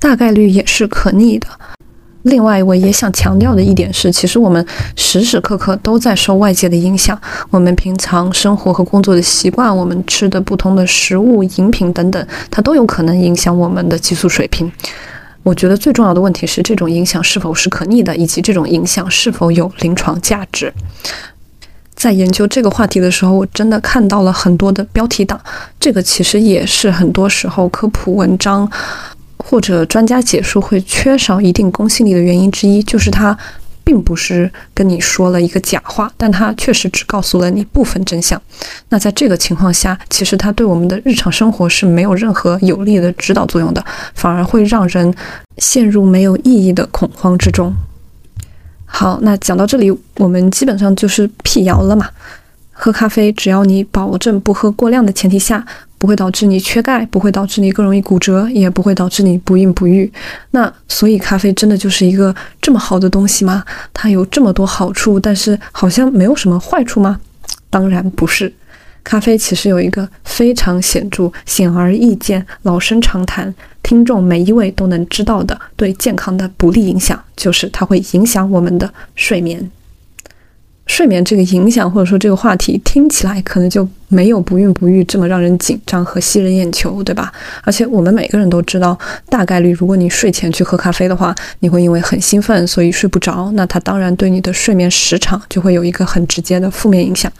大概率也是可逆的。另外，我也想强调的一点是，其实我们时时刻刻都在受外界的影响。我们平常生活和工作的习惯，我们吃的不同的食物、饮品等等，它都有可能影响我们的激素水平。我觉得最重要的问题是，这种影响是否是可逆的，以及这种影响是否有临床价值。在研究这个话题的时候，我真的看到了很多的标题党。这个其实也是很多时候科普文章或者专家解说会缺少一定公信力的原因之一，就是它。并不是跟你说了一个假话，但它确实只告诉了你部分真相。那在这个情况下，其实它对我们的日常生活是没有任何有利的指导作用的，反而会让人陷入没有意义的恐慌之中。好，那讲到这里，我们基本上就是辟谣了嘛。喝咖啡，只要你保证不喝过量的前提下，不会导致你缺钙，不会导致你更容易骨折，也不会导致你不孕不育。那所以，咖啡真的就是一个这么好的东西吗？它有这么多好处，但是好像没有什么坏处吗？当然不是。咖啡其实有一个非常显著、显而易见、老生常谈、听众每一位都能知道的对健康的不利影响，就是它会影响我们的睡眠。睡眠这个影响，或者说这个话题听起来可能就没有不孕不育这么让人紧张和吸人眼球，对吧？而且我们每个人都知道，大概率如果你睡前去喝咖啡的话，你会因为很兴奋，所以睡不着。那它当然对你的睡眠时长就会有一个很直接的负面影响。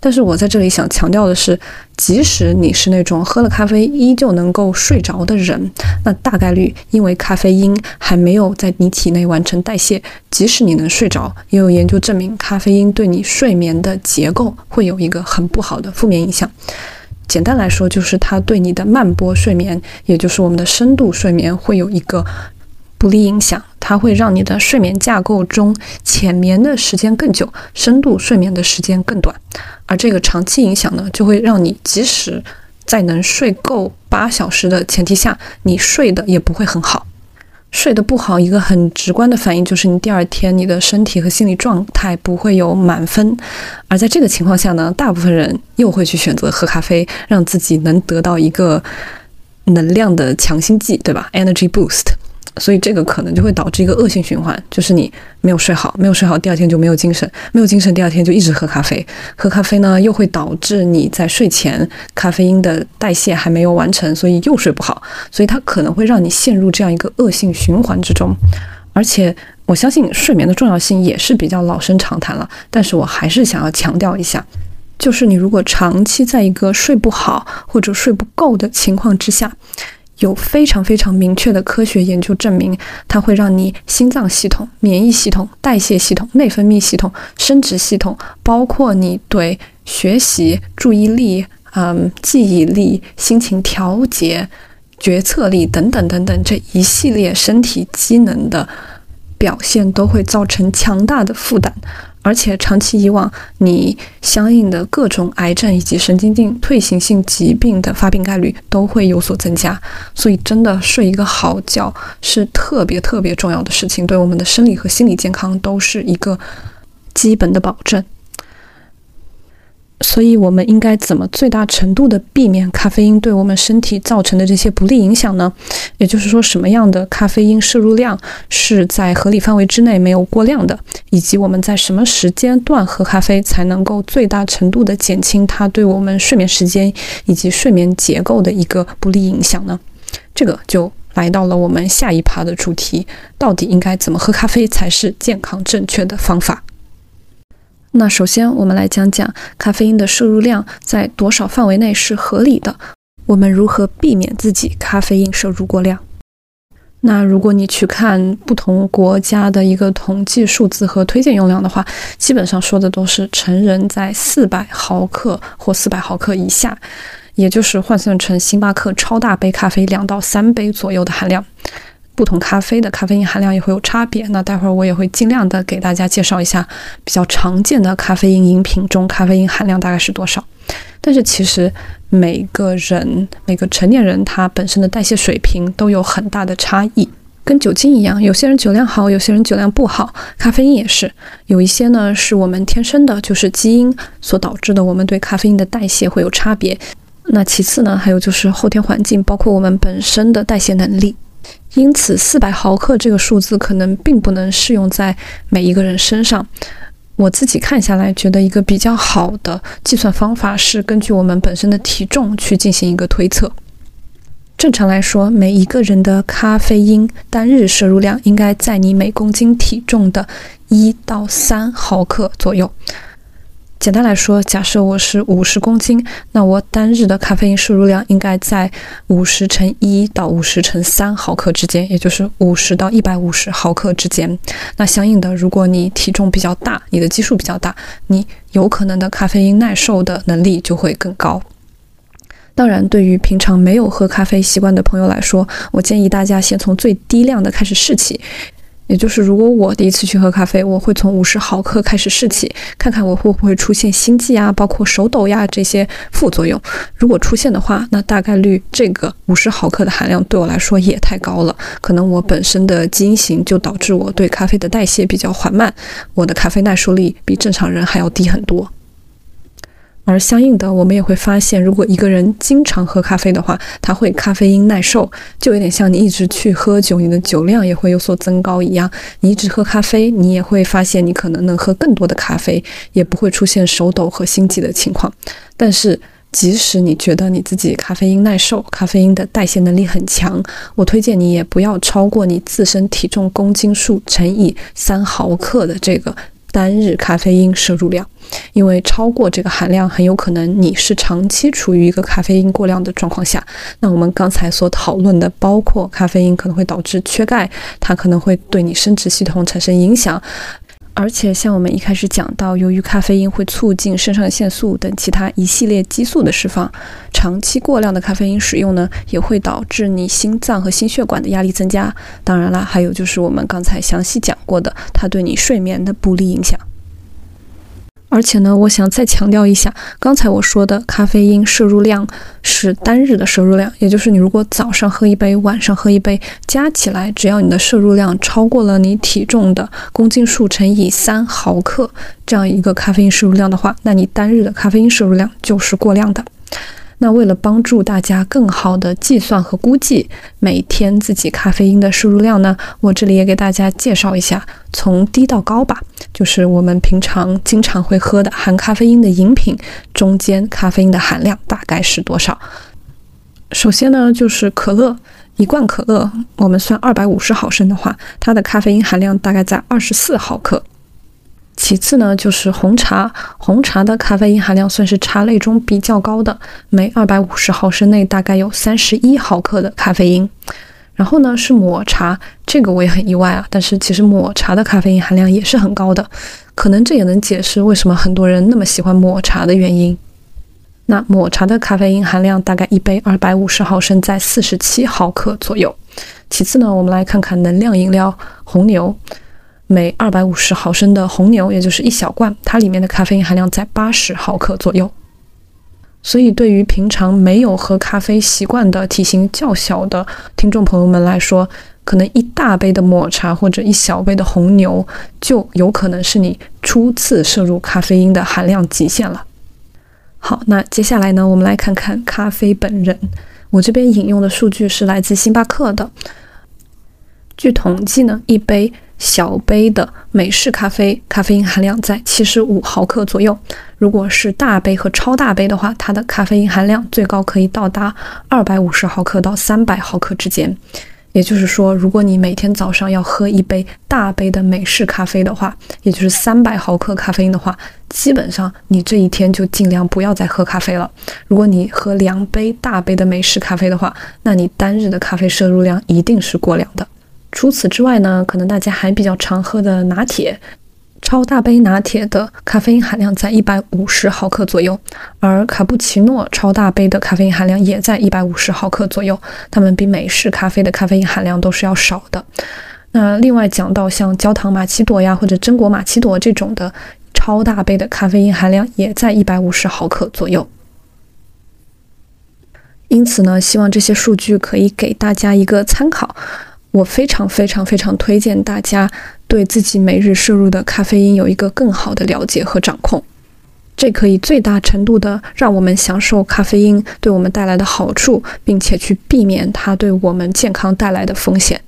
但是我在这里想强调的是。即使你是那种喝了咖啡依旧能够睡着的人，那大概率因为咖啡因还没有在你体内完成代谢。即使你能睡着，也有研究证明咖啡因对你睡眠的结构会有一个很不好的负面影响。简单来说，就是它对你的慢波睡眠，也就是我们的深度睡眠，会有一个不利影响。它会让你的睡眠架构中浅眠的时间更久，深度睡眠的时间更短。而这个长期影响呢，就会让你即使在能睡够八小时的前提下，你睡的也不会很好。睡得不好，一个很直观的反应就是你第二天你的身体和心理状态不会有满分。而在这个情况下呢，大部分人又会去选择喝咖啡，让自己能得到一个能量的强心剂，对吧？Energy boost。所以这个可能就会导致一个恶性循环，就是你没有睡好，没有睡好，第二天就没有精神，没有精神，第二天就一直喝咖啡，喝咖啡呢又会导致你在睡前咖啡因的代谢还没有完成，所以又睡不好，所以它可能会让你陷入这样一个恶性循环之中。而且我相信睡眠的重要性也是比较老生常谈了，但是我还是想要强调一下，就是你如果长期在一个睡不好或者睡不够的情况之下。有非常非常明确的科学研究证明，它会让你心脏系统、免疫系统、代谢系统、内分泌系统、生殖系统，包括你对学习、注意力、嗯、记忆力、心情调节、决策力等等等等这一系列身体机能的表现，都会造成强大的负担。而且长期以往，你相应的各种癌症以及神经性退行性疾病的发病概率都会有所增加。所以，真的睡一个好觉是特别特别重要的事情，对我们的生理和心理健康都是一个基本的保证。所以，我们应该怎么最大程度的避免咖啡因对我们身体造成的这些不利影响呢？也就是说，什么样的咖啡因摄入量是在合理范围之内，没有过量的？以及我们在什么时间段喝咖啡才能够最大程度的减轻它对我们睡眠时间以及睡眠结构的一个不利影响呢？这个就来到了我们下一趴的主题：到底应该怎么喝咖啡才是健康正确的方法？那首先，我们来讲讲咖啡因的摄入量在多少范围内是合理的。我们如何避免自己咖啡因摄入过量？那如果你去看不同国家的一个统计数字和推荐用量的话，基本上说的都是成人在四百毫克或四百毫克以下，也就是换算成星巴克超大杯咖啡两到三杯左右的含量。不同咖啡的咖啡因含量也会有差别。那待会儿我也会尽量的给大家介绍一下比较常见的咖啡因饮品中咖啡因含量大概是多少。但是其实每个人每个成年人他本身的代谢水平都有很大的差异，跟酒精一样，有些人酒量好，有些人酒量不好。咖啡因也是，有一些呢是我们天生的，就是基因所导致的，我们对咖啡因的代谢会有差别。那其次呢，还有就是后天环境，包括我们本身的代谢能力。因此，四百毫克这个数字可能并不能适用在每一个人身上。我自己看下来，觉得一个比较好的计算方法是根据我们本身的体重去进行一个推测。正常来说，每一个人的咖啡因单日摄入量应该在你每公斤体重的一到三毫克左右。简单来说，假设我是五十公斤，那我单日的咖啡因摄入量应该在五十乘一到五十乘三毫克之间，也就是五十到一百五十毫克之间。那相应的，如果你体重比较大，你的基数比较大，你有可能的咖啡因耐受的能力就会更高。当然，对于平常没有喝咖啡习惯的朋友来说，我建议大家先从最低量的开始试起。也就是，如果我第一次去喝咖啡，我会从五十毫克开始试起，看看我会不会出现心悸啊，包括手抖呀这些副作用。如果出现的话，那大概率这个五十毫克的含量对我来说也太高了，可能我本身的基因型就导致我对咖啡的代谢比较缓慢，我的咖啡耐受力比正常人还要低很多。而相应的，我们也会发现，如果一个人经常喝咖啡的话，他会咖啡因耐受，就有点像你一直去喝酒，你的酒量也会有所增高一样。你一直喝咖啡，你也会发现你可能能喝更多的咖啡，也不会出现手抖和心悸的情况。但是，即使你觉得你自己咖啡因耐受，咖啡因的代谢能力很强，我推荐你也不要超过你自身体重公斤数乘以三毫克的这个。单日咖啡因摄入量，因为超过这个含量，很有可能你是长期处于一个咖啡因过量的状况下。那我们刚才所讨论的，包括咖啡因可能会导致缺钙，它可能会对你生殖系统产生影响。而且，像我们一开始讲到，由于咖啡因会促进肾上腺素等其他一系列激素的释放，长期过量的咖啡因使用呢，也会导致你心脏和心血管的压力增加。当然啦，还有就是我们刚才详细讲过的，它对你睡眠的不利影响。而且呢，我想再强调一下，刚才我说的咖啡因摄入量是单日的摄入量，也就是你如果早上喝一杯，晚上喝一杯，加起来，只要你的摄入量超过了你体重的公斤数乘以三毫克这样一个咖啡因摄入量的话，那你单日的咖啡因摄入量就是过量的。那为了帮助大家更好的计算和估计每天自己咖啡因的摄入量呢，我这里也给大家介绍一下，从低到高吧，就是我们平常经常会喝的含咖啡因的饮品中间咖啡因的含量大概是多少。首先呢，就是可乐，一罐可乐，我们算二百五十毫升的话，它的咖啡因含量大概在二十四毫克。其次呢，就是红茶。红茶的咖啡因含量算是茶类中比较高的，每二百五十毫升内大概有三十一毫克的咖啡因。然后呢，是抹茶，这个我也很意外啊。但是其实抹茶的咖啡因含量也是很高的，可能这也能解释为什么很多人那么喜欢抹茶的原因。那抹茶的咖啡因含量大概一杯二百五十毫升在四十七毫克左右。其次呢，我们来看看能量饮料红牛。每二百五十毫升的红牛，也就是一小罐，它里面的咖啡因含量在八十毫克左右。所以，对于平常没有喝咖啡习惯的体型较小的听众朋友们来说，可能一大杯的抹茶或者一小杯的红牛，就有可能是你初次摄入咖啡因的含量极限了。好，那接下来呢，我们来看看咖啡本人。我这边引用的数据是来自星巴克的。据统计呢，一杯。小杯的美式咖啡，咖啡因含量在七十五毫克左右。如果是大杯和超大杯的话，它的咖啡因含量最高可以到达二百五十毫克到三百毫克之间。也就是说，如果你每天早上要喝一杯大杯的美式咖啡的话，也就是三百毫克咖啡因的话，基本上你这一天就尽量不要再喝咖啡了。如果你喝两杯大杯的美式咖啡的话，那你单日的咖啡摄入量一定是过量的。除此之外呢，可能大家还比较常喝的拿铁，超大杯拿铁的咖啡因含量在一百五十毫克左右，而卡布奇诺超大杯的咖啡因含量也在一百五十毫克左右，它们比美式咖啡的咖啡因含量都是要少的。那另外讲到像焦糖玛奇朵呀或者榛果玛奇朵这种的超大杯的咖啡因含量也在一百五十毫克左右。因此呢，希望这些数据可以给大家一个参考。我非常非常非常推荐大家对自己每日摄入的咖啡因有一个更好的了解和掌控，这可以最大程度的让我们享受咖啡因对我们带来的好处，并且去避免它对我们健康带来的风险。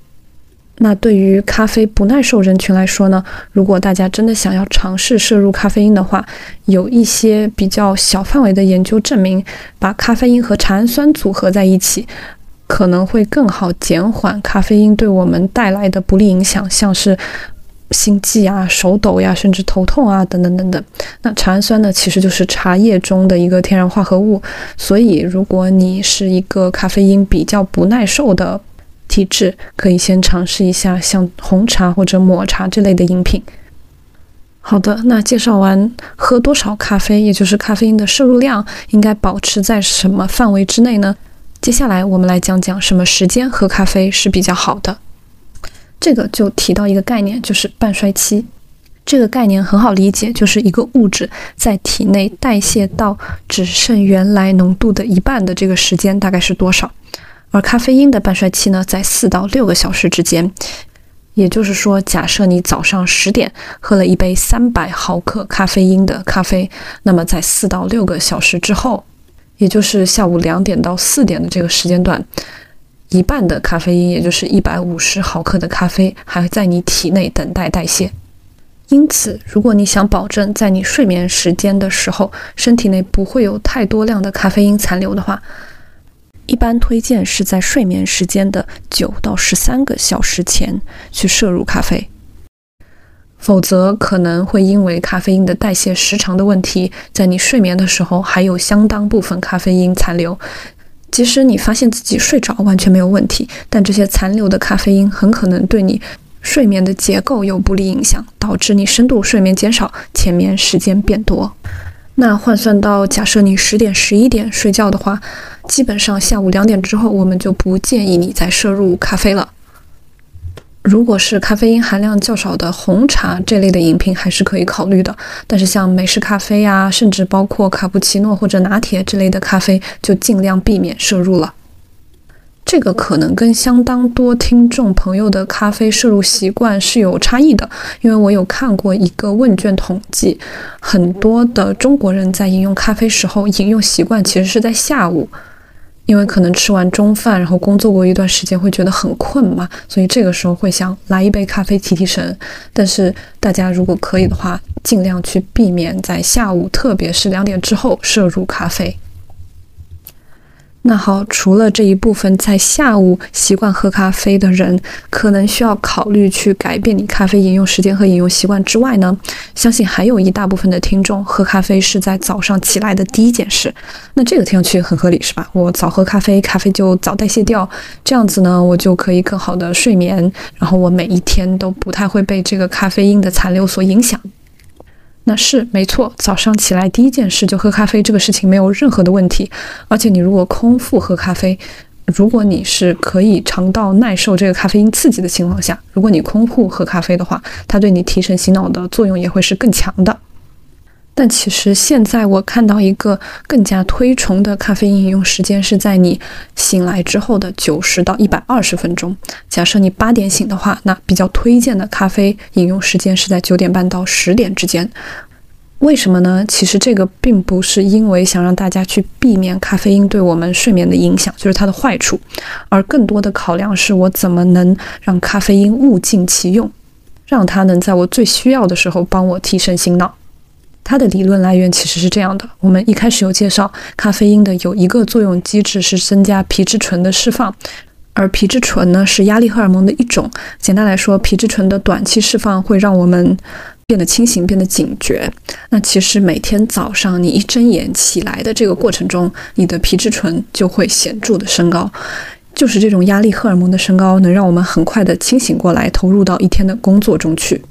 那对于咖啡不耐受人群来说呢？如果大家真的想要尝试摄入咖啡因的话，有一些比较小范围的研究证明，把咖啡因和茶氨酸组合在一起。可能会更好减缓咖啡因对我们带来的不利影响，像是心悸啊、手抖呀，甚至头痛啊，等等等等。那茶氨酸呢，其实就是茶叶中的一个天然化合物。所以，如果你是一个咖啡因比较不耐受的体质，可以先尝试一下像红茶或者抹茶这类的饮品。好的，那介绍完喝多少咖啡，也就是咖啡因的摄入量应该保持在什么范围之内呢？接下来我们来讲讲什么时间喝咖啡是比较好的。这个就提到一个概念，就是半衰期。这个概念很好理解，就是一个物质在体内代谢到只剩原来浓度的一半的这个时间大概是多少。而咖啡因的半衰期呢，在四到六个小时之间。也就是说，假设你早上十点喝了一杯三百毫克咖啡因的咖啡，那么在四到六个小时之后，也就是下午两点到四点的这个时间段。一半的咖啡因，也就是一百五十毫克的咖啡，还在你体内等待代谢。因此，如果你想保证在你睡眠时间的时候，身体内不会有太多量的咖啡因残留的话，一般推荐是在睡眠时间的九到十三个小时前去摄入咖啡。否则，可能会因为咖啡因的代谢时长的问题，在你睡眠的时候还有相当部分咖啡因残留。即使你发现自己睡着完全没有问题，但这些残留的咖啡因很可能对你睡眠的结构有不利影响，导致你深度睡眠减少，浅眠时间变多。那换算到假设你十点、十一点睡觉的话，基本上下午两点之后，我们就不建议你再摄入咖啡了。如果是咖啡因含量较少的红茶这类的饮品，还是可以考虑的。但是像美式咖啡呀，甚至包括卡布奇诺或者拿铁之类的咖啡，就尽量避免摄入了。这个可能跟相当多听众朋友的咖啡摄入习惯是有差异的，因为我有看过一个问卷统计，很多的中国人在饮用咖啡时候，饮用习惯其实是在下午。因为可能吃完中饭，然后工作过一段时间，会觉得很困嘛，所以这个时候会想来一杯咖啡提提神。但是大家如果可以的话，尽量去避免在下午，特别是两点之后摄入咖啡。那好，除了这一部分在下午习惯喝咖啡的人，可能需要考虑去改变你咖啡饮用时间和饮用习惯之外呢，相信还有一大部分的听众喝咖啡是在早上起来的第一件事。那这个听上去很合理，是吧？我早喝咖啡，咖啡就早代谢掉，这样子呢，我就可以更好的睡眠，然后我每一天都不太会被这个咖啡因的残留所影响。那是没错，早上起来第一件事就喝咖啡，这个事情没有任何的问题。而且你如果空腹喝咖啡，如果你是可以肠道耐受这个咖啡因刺激的情况下，如果你空腹喝咖啡的话，它对你提神醒脑的作用也会是更强的。但其实现在我看到一个更加推崇的咖啡因饮用时间是在你醒来之后的九十到一百二十分钟。假设你八点醒的话，那比较推荐的咖啡饮用时间是在九点半到十点之间。为什么呢？其实这个并不是因为想让大家去避免咖啡因对我们睡眠的影响，就是它的坏处，而更多的考量是我怎么能让咖啡因物尽其用，让它能在我最需要的时候帮我提神醒脑。它的理论来源其实是这样的：我们一开始有介绍，咖啡因的有一个作用机制是增加皮质醇的释放，而皮质醇呢是压力荷尔蒙的一种。简单来说，皮质醇的短期释放会让我们变得清醒、变得警觉。那其实每天早上你一睁眼起来的这个过程中，你的皮质醇就会显著的升高，就是这种压力荷尔蒙的升高，能让我们很快的清醒过来，投入到一天的工作中去。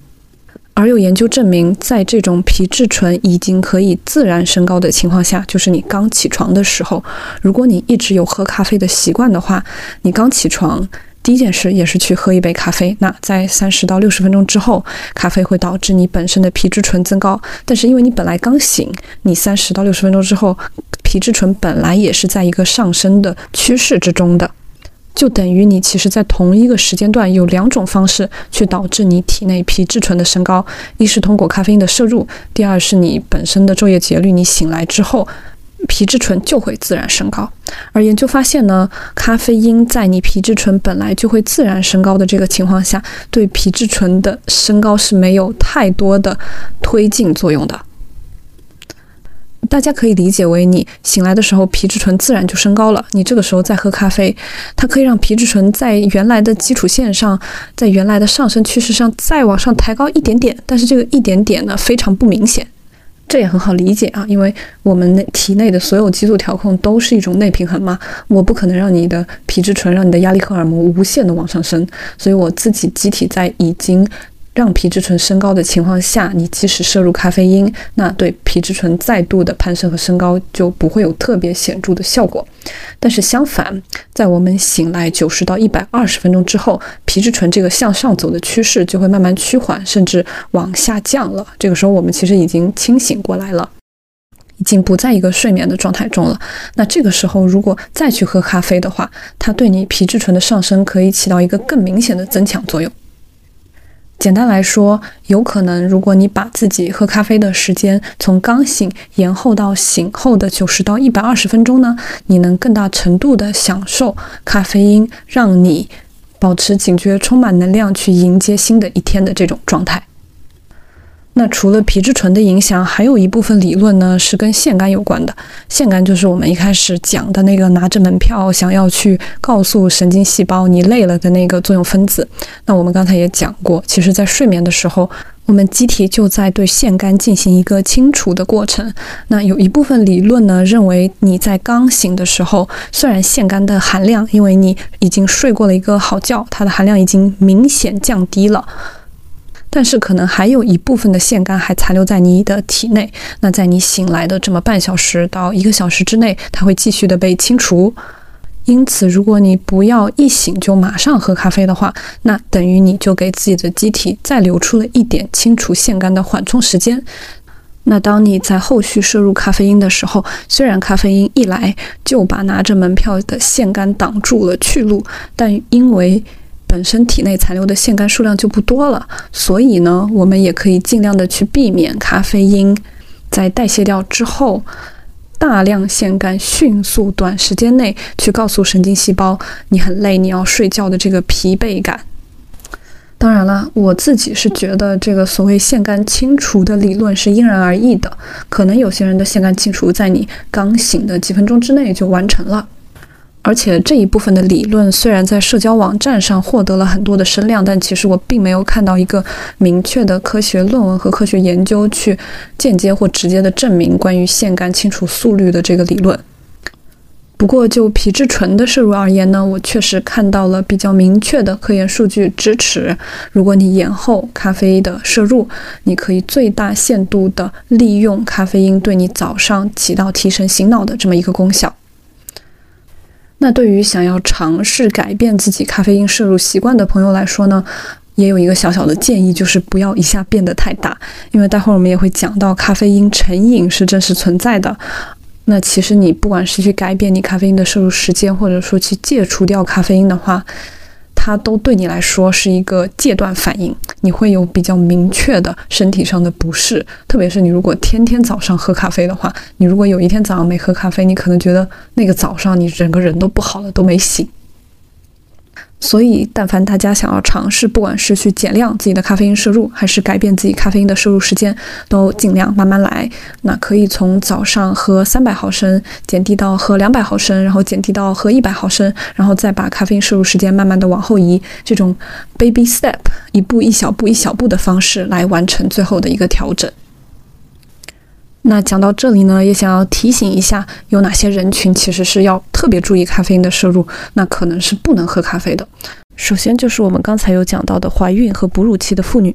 而有研究证明，在这种皮质醇已经可以自然升高的情况下，就是你刚起床的时候，如果你一直有喝咖啡的习惯的话，你刚起床第一件事也是去喝一杯咖啡。那在三十到六十分钟之后，咖啡会导致你本身的皮质醇增高，但是因为你本来刚醒，你三十到六十分钟之后，皮质醇本来也是在一个上升的趋势之中的。就等于你其实，在同一个时间段有两种方式去导致你体内皮质醇的升高：一是通过咖啡因的摄入，第二是你本身的昼夜节律。你醒来之后，皮质醇就会自然升高。而研究发现呢，咖啡因在你皮质醇本来就会自然升高的这个情况下，对皮质醇的升高是没有太多的推进作用的。大家可以理解为你醒来的时候皮质醇自然就升高了，你这个时候再喝咖啡，它可以让皮质醇在原来的基础线上，在原来的上升趋势上再往上抬高一点点，但是这个一点点呢非常不明显，这也很好理解啊，因为我们内体内的所有激素调控都是一种内平衡嘛，我不可能让你的皮质醇让你的压力荷尔蒙无限的往上升，所以我自己机体在已经。让皮质醇升高的情况下，你即使摄入咖啡因，那对皮质醇再度的攀升和升高就不会有特别显著的效果。但是相反，在我们醒来九十到一百二十分钟之后，皮质醇这个向上走的趋势就会慢慢趋缓，甚至往下降了。这个时候，我们其实已经清醒过来了，已经不在一个睡眠的状态中了。那这个时候，如果再去喝咖啡的话，它对你皮质醇的上升可以起到一个更明显的增强作用。简单来说，有可能，如果你把自己喝咖啡的时间从刚醒延后到醒后的九十到一百二十分钟呢，你能更大程度的享受咖啡因，让你保持警觉、充满能量去迎接新的一天的这种状态。那除了皮质醇的影响，还有一部分理论呢是跟腺苷有关的。腺苷就是我们一开始讲的那个拿着门票想要去告诉神经细胞你累了的那个作用分子。那我们刚才也讲过，其实，在睡眠的时候，我们机体就在对腺苷进行一个清除的过程。那有一部分理论呢认为，你在刚醒的时候，虽然腺苷的含量，因为你已经睡过了一个好觉，它的含量已经明显降低了。但是可能还有一部分的腺苷还残留在你的体内，那在你醒来的这么半小时到一个小时之内，它会继续的被清除。因此，如果你不要一醒就马上喝咖啡的话，那等于你就给自己的机体再留出了一点清除腺苷的缓冲时间。那当你在后续摄入咖啡因的时候，虽然咖啡因一来就把拿着门票的腺苷挡住了去路，但因为本身体内残留的腺苷数量就不多了，所以呢，我们也可以尽量的去避免咖啡因在代谢掉之后，大量腺苷迅速短时间内去告诉神经细胞你很累，你要睡觉的这个疲惫感。当然了，我自己是觉得这个所谓腺苷清除的理论是因人而异的，可能有些人的腺苷清除在你刚醒的几分钟之内就完成了。而且这一部分的理论虽然在社交网站上获得了很多的声量，但其实我并没有看到一个明确的科学论文和科学研究去间接或直接的证明关于腺苷清除速率的这个理论。不过就皮质醇的摄入而言呢，我确实看到了比较明确的科研数据支持，如果你延后咖啡的摄入，你可以最大限度的利用咖啡因对你早上起到提神醒脑的这么一个功效。那对于想要尝试改变自己咖啡因摄入习惯的朋友来说呢，也有一个小小的建议，就是不要一下变得太大，因为待会儿我们也会讲到咖啡因成瘾是真实存在的。那其实你不管是去改变你咖啡因的摄入时间，或者说去戒除掉咖啡因的话，它都对你来说是一个戒断反应，你会有比较明确的身体上的不适。特别是你如果天天早上喝咖啡的话，你如果有一天早上没喝咖啡，你可能觉得那个早上你整个人都不好了，都没醒。所以，但凡大家想要尝试，不管是去减量自己的咖啡因摄入，还是改变自己咖啡因的摄入时间，都尽量慢慢来。那可以从早上喝三百毫升减低到喝两百毫升，然后减低到喝一百毫升，然后再把咖啡因摄入时间慢慢的往后移，这种 baby step 一步一小步一小步的方式来完成最后的一个调整。那讲到这里呢，也想要提醒一下，有哪些人群其实是要特别注意咖啡因的摄入，那可能是不能喝咖啡的。首先就是我们刚才有讲到的怀孕和哺乳期的妇女。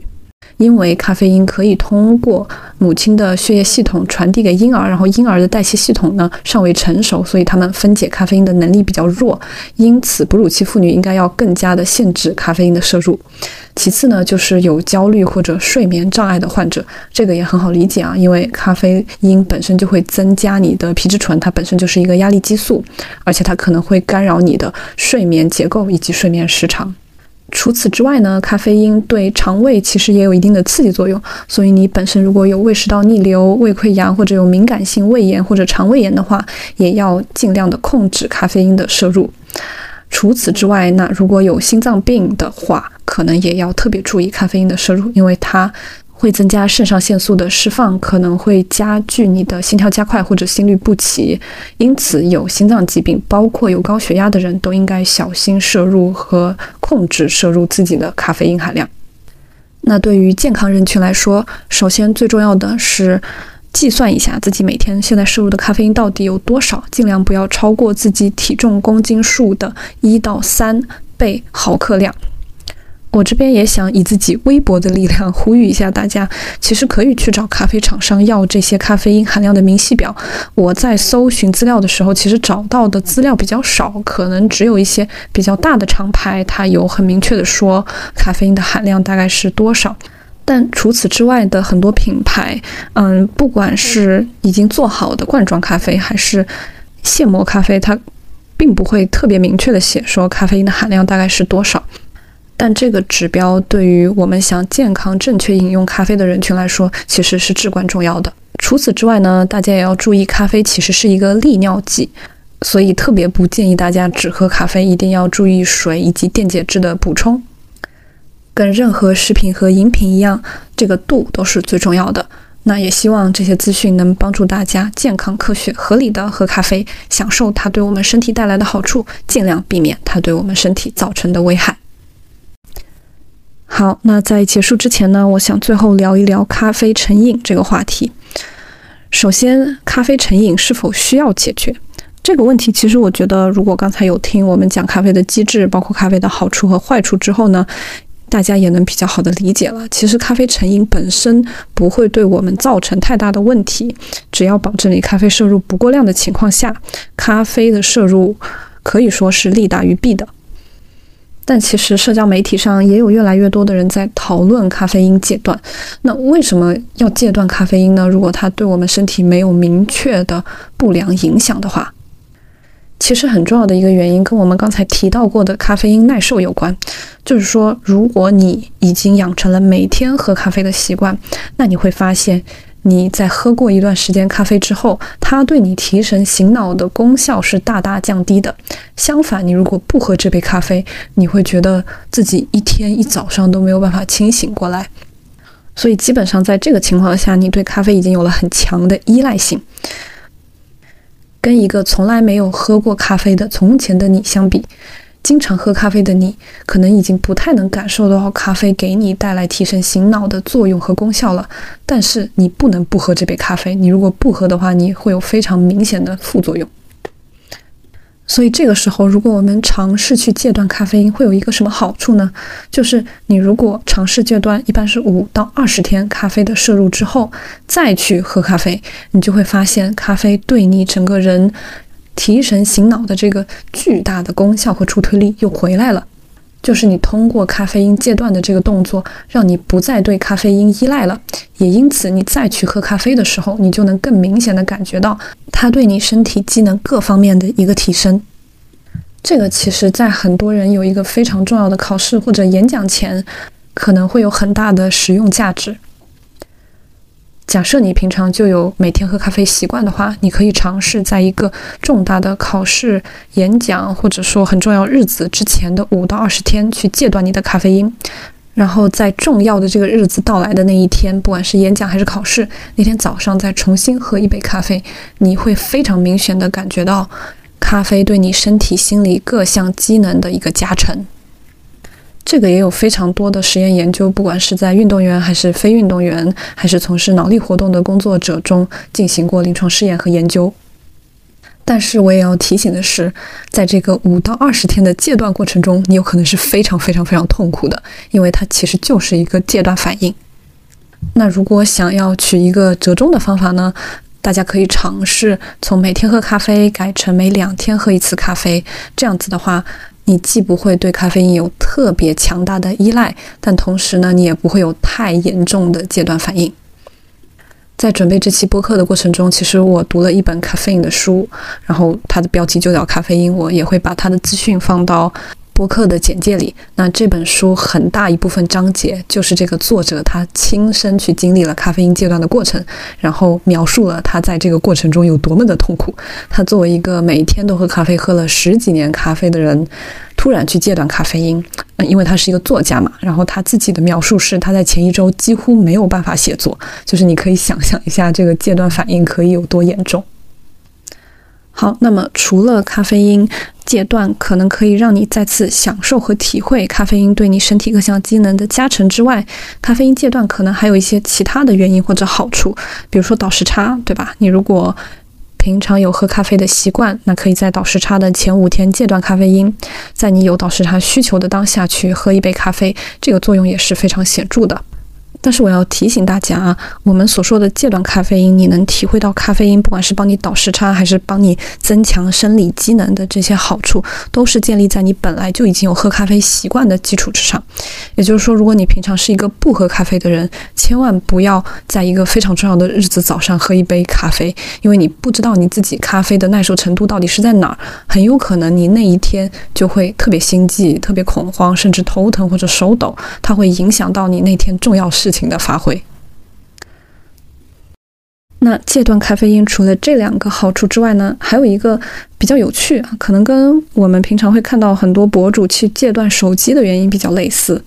因为咖啡因可以通过母亲的血液系统传递给婴儿，然后婴儿的代谢系统呢尚未成熟，所以他们分解咖啡因的能力比较弱。因此，哺乳期妇女应该要更加的限制咖啡因的摄入。其次呢，就是有焦虑或者睡眠障碍的患者，这个也很好理解啊，因为咖啡因本身就会增加你的皮质醇，它本身就是一个压力激素，而且它可能会干扰你的睡眠结构以及睡眠时长。除此之外呢，咖啡因对肠胃其实也有一定的刺激作用，所以你本身如果有胃食道逆流、胃溃疡或者有敏感性胃炎或者肠胃炎的话，也要尽量的控制咖啡因的摄入。除此之外，那如果有心脏病的话，可能也要特别注意咖啡因的摄入，因为它。会增加肾上腺素的释放，可能会加剧你的心跳加快或者心律不齐。因此，有心脏疾病，包括有高血压的人都应该小心摄入和控制摄入自己的咖啡因含量。那对于健康人群来说，首先最重要的是计算一下自己每天现在摄入的咖啡因到底有多少，尽量不要超过自己体重公斤数的一到三倍毫克量。我这边也想以自己微薄的力量呼吁一下大家，其实可以去找咖啡厂商要这些咖啡因含量的明细表。我在搜寻资料的时候，其实找到的资料比较少，可能只有一些比较大的厂牌，它有很明确的说咖啡因的含量大概是多少。但除此之外的很多品牌，嗯，不管是已经做好的罐装咖啡，还是现磨咖啡，它并不会特别明确的写说咖啡因的含量大概是多少。但这个指标对于我们想健康正确饮用咖啡的人群来说，其实是至关重要的。除此之外呢，大家也要注意，咖啡其实是一个利尿剂，所以特别不建议大家只喝咖啡，一定要注意水以及电解质的补充。跟任何食品和饮品一样，这个度都是最重要的。那也希望这些资讯能帮助大家健康、科学、合理的喝咖啡，享受它对我们身体带来的好处，尽量避免它对我们身体造成的危害。好，那在结束之前呢，我想最后聊一聊咖啡成瘾这个话题。首先，咖啡成瘾是否需要解决这个问题？其实我觉得，如果刚才有听我们讲咖啡的机制，包括咖啡的好处和坏处之后呢，大家也能比较好的理解了。其实，咖啡成瘾本身不会对我们造成太大的问题，只要保证你咖啡摄入不过量的情况下，咖啡的摄入可以说是利大于弊的。但其实社交媒体上也有越来越多的人在讨论咖啡因戒断。那为什么要戒断咖啡因呢？如果它对我们身体没有明确的不良影响的话，其实很重要的一个原因跟我们刚才提到过的咖啡因耐受有关。就是说，如果你已经养成了每天喝咖啡的习惯，那你会发现。你在喝过一段时间咖啡之后，它对你提神醒脑的功效是大大降低的。相反，你如果不喝这杯咖啡，你会觉得自己一天一早上都没有办法清醒过来。所以，基本上在这个情况下，你对咖啡已经有了很强的依赖性。跟一个从来没有喝过咖啡的从前的你相比。经常喝咖啡的你，可能已经不太能感受到咖啡给你带来提神醒脑的作用和功效了。但是你不能不喝这杯咖啡，你如果不喝的话，你会有非常明显的副作用。所以这个时候，如果我们尝试去戒断咖啡因，会有一个什么好处呢？就是你如果尝试戒断，一般是五到二十天咖啡的摄入之后，再去喝咖啡，你就会发现咖啡对你整个人。提神醒脑的这个巨大的功效和助推力又回来了，就是你通过咖啡因戒断的这个动作，让你不再对咖啡因依赖了，也因此你再去喝咖啡的时候，你就能更明显的感觉到它对你身体机能各方面的一个提升。这个其实，在很多人有一个非常重要的考试或者演讲前，可能会有很大的实用价值。假设你平常就有每天喝咖啡习惯的话，你可以尝试在一个重大的考试、演讲或者说很重要日子之前的五到二十天去戒断你的咖啡因，然后在重要的这个日子到来的那一天，不管是演讲还是考试，那天早上再重新喝一杯咖啡，你会非常明显的感觉到咖啡对你身体、心理各项机能的一个加成。这个也有非常多的实验研究，不管是在运动员还是非运动员，还是从事脑力活动的工作者中进行过临床试验和研究。但是我也要提醒的是，在这个五到二十天的戒断过程中，你有可能是非常非常非常痛苦的，因为它其实就是一个戒断反应。那如果想要取一个折中的方法呢？大家可以尝试从每天喝咖啡改成每两天喝一次咖啡，这样子的话。你既不会对咖啡因有特别强大的依赖，但同时呢，你也不会有太严重的戒断反应。在准备这期播客的过程中，其实我读了一本咖啡因的书，然后它的标题就叫《咖啡因》，我也会把它的资讯放到播客的简介里，那这本书很大一部分章节就是这个作者他亲身去经历了咖啡因戒断的过程，然后描述了他在这个过程中有多么的痛苦。他作为一个每天都喝咖啡、喝了十几年咖啡的人，突然去戒断咖啡因，嗯，因为他是一个作家嘛，然后他自己的描述是他在前一周几乎没有办法写作，就是你可以想象一下这个戒断反应可以有多严重。好，那么除了咖啡因 戒断可能可以让你再次享受和体会咖啡因对你身体各项机能的加成之外，咖啡因戒断可能还有一些其他的原因或者好处，比如说倒时差，对吧？你如果平常有喝咖啡的习惯，那可以在倒时差的前五天戒断咖啡因，在你有倒时差需求的当下去喝一杯咖啡，这个作用也是非常显著的。但是我要提醒大家啊，我们所说的戒断咖啡因，你能体会到咖啡因不管是帮你倒时差，还是帮你增强生理机能的这些好处，都是建立在你本来就已经有喝咖啡习惯的基础之上。也就是说，如果你平常是一个不喝咖啡的人，千万不要在一个非常重要的日子早上喝一杯咖啡，因为你不知道你自己咖啡的耐受程度到底是在哪儿，很有可能你那一天就会特别心悸、特别恐慌，甚至头疼或者手抖，它会影响到你那天重要事。情的发挥。那戒断咖啡因除了这两个好处之外呢，还有一个比较有趣啊，可能跟我们平常会看到很多博主去戒断手机的原因比较类似，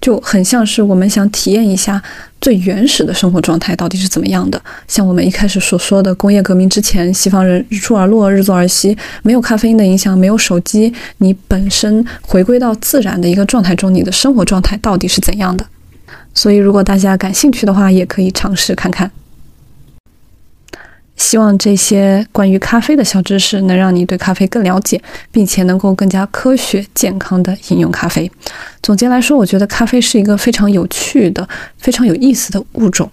就很像是我们想体验一下最原始的生活状态到底是怎么样的。像我们一开始所说的工业革命之前，西方人日出而落，日作而息，没有咖啡因的影响，没有手机，你本身回归到自然的一个状态中，你的生活状态到底是怎样的？所以，如果大家感兴趣的话，也可以尝试看看。希望这些关于咖啡的小知识能让你对咖啡更了解，并且能够更加科学、健康的饮用咖啡。总结来说，我觉得咖啡是一个非常有趣的、非常有意思的物种。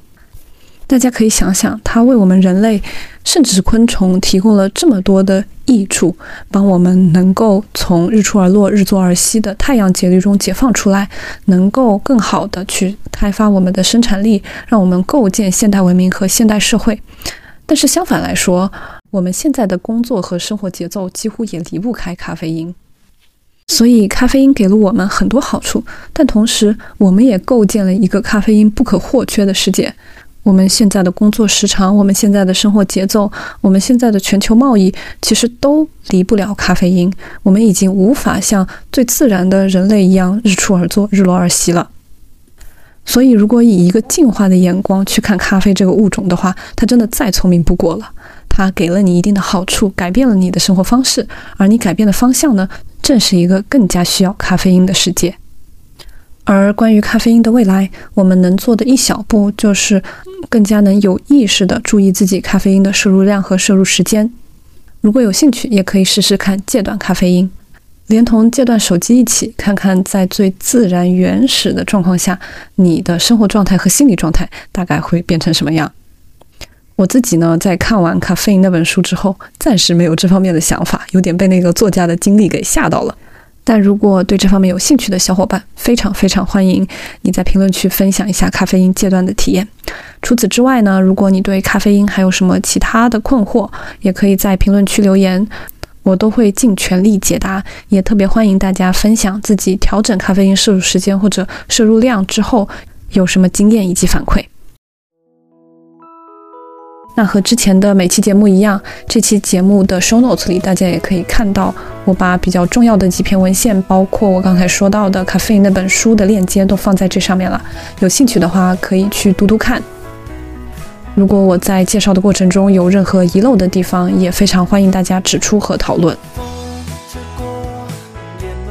大家可以想想，它为我们人类，甚至是昆虫，提供了这么多的益处，帮我们能够从日出而落、日作而息的太阳节律中解放出来，能够更好的去开发我们的生产力，让我们构建现代文明和现代社会。但是相反来说，我们现在的工作和生活节奏几乎也离不开咖啡因。所以，咖啡因给了我们很多好处，但同时，我们也构建了一个咖啡因不可或缺的世界。我们现在的工作时长，我们现在的生活节奏，我们现在的全球贸易，其实都离不了咖啡因。我们已经无法像最自然的人类一样日出而作，日落而息了。所以，如果以一个进化的眼光去看咖啡这个物种的话，它真的再聪明不过了。它给了你一定的好处，改变了你的生活方式，而你改变的方向呢，正是一个更加需要咖啡因的世界。而关于咖啡因的未来，我们能做的一小步就是。更加能有意识地注意自己咖啡因的摄入量和摄入时间。如果有兴趣，也可以试试看戒断咖啡因，连同戒断手机一起，看看在最自然原始的状况下，你的生活状态和心理状态大概会变成什么样。我自己呢，在看完《咖啡因》那本书之后，暂时没有这方面的想法，有点被那个作家的经历给吓到了。但如果对这方面有兴趣的小伙伴，非常非常欢迎你在评论区分享一下咖啡因戒断的体验。除此之外呢，如果你对咖啡因还有什么其他的困惑，也可以在评论区留言，我都会尽全力解答。也特别欢迎大家分享自己调整咖啡因摄入时间或者摄入量之后有什么经验以及反馈。那和之前的每期节目一样，这期节目的 show notes 里，大家也可以看到，我把比较重要的几篇文献，包括我刚才说到的咖啡因那本书的链接，都放在这上面了。有兴趣的话，可以去读读看。如果我在介绍的过程中有任何遗漏的地方，也非常欢迎大家指出和讨论。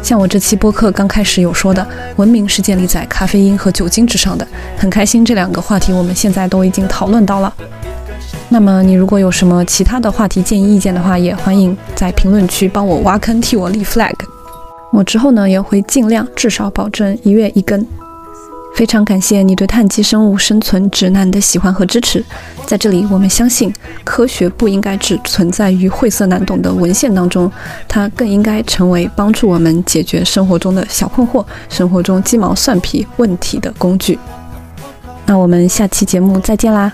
像我这期播客刚开始有说的，文明是建立在咖啡因和酒精之上的，很开心这两个话题我们现在都已经讨论到了。那么你如果有什么其他的话题建议意见的话，也欢迎在评论区帮我挖坑替我立 flag。我之后呢也会尽量至少保证一月一更。非常感谢你对碳基生物生存指南的喜欢和支持。在这里，我们相信科学不应该只存在于晦涩难懂的文献当中，它更应该成为帮助我们解决生活中的小困惑、生活中鸡毛蒜皮问题的工具。那我们下期节目再见啦！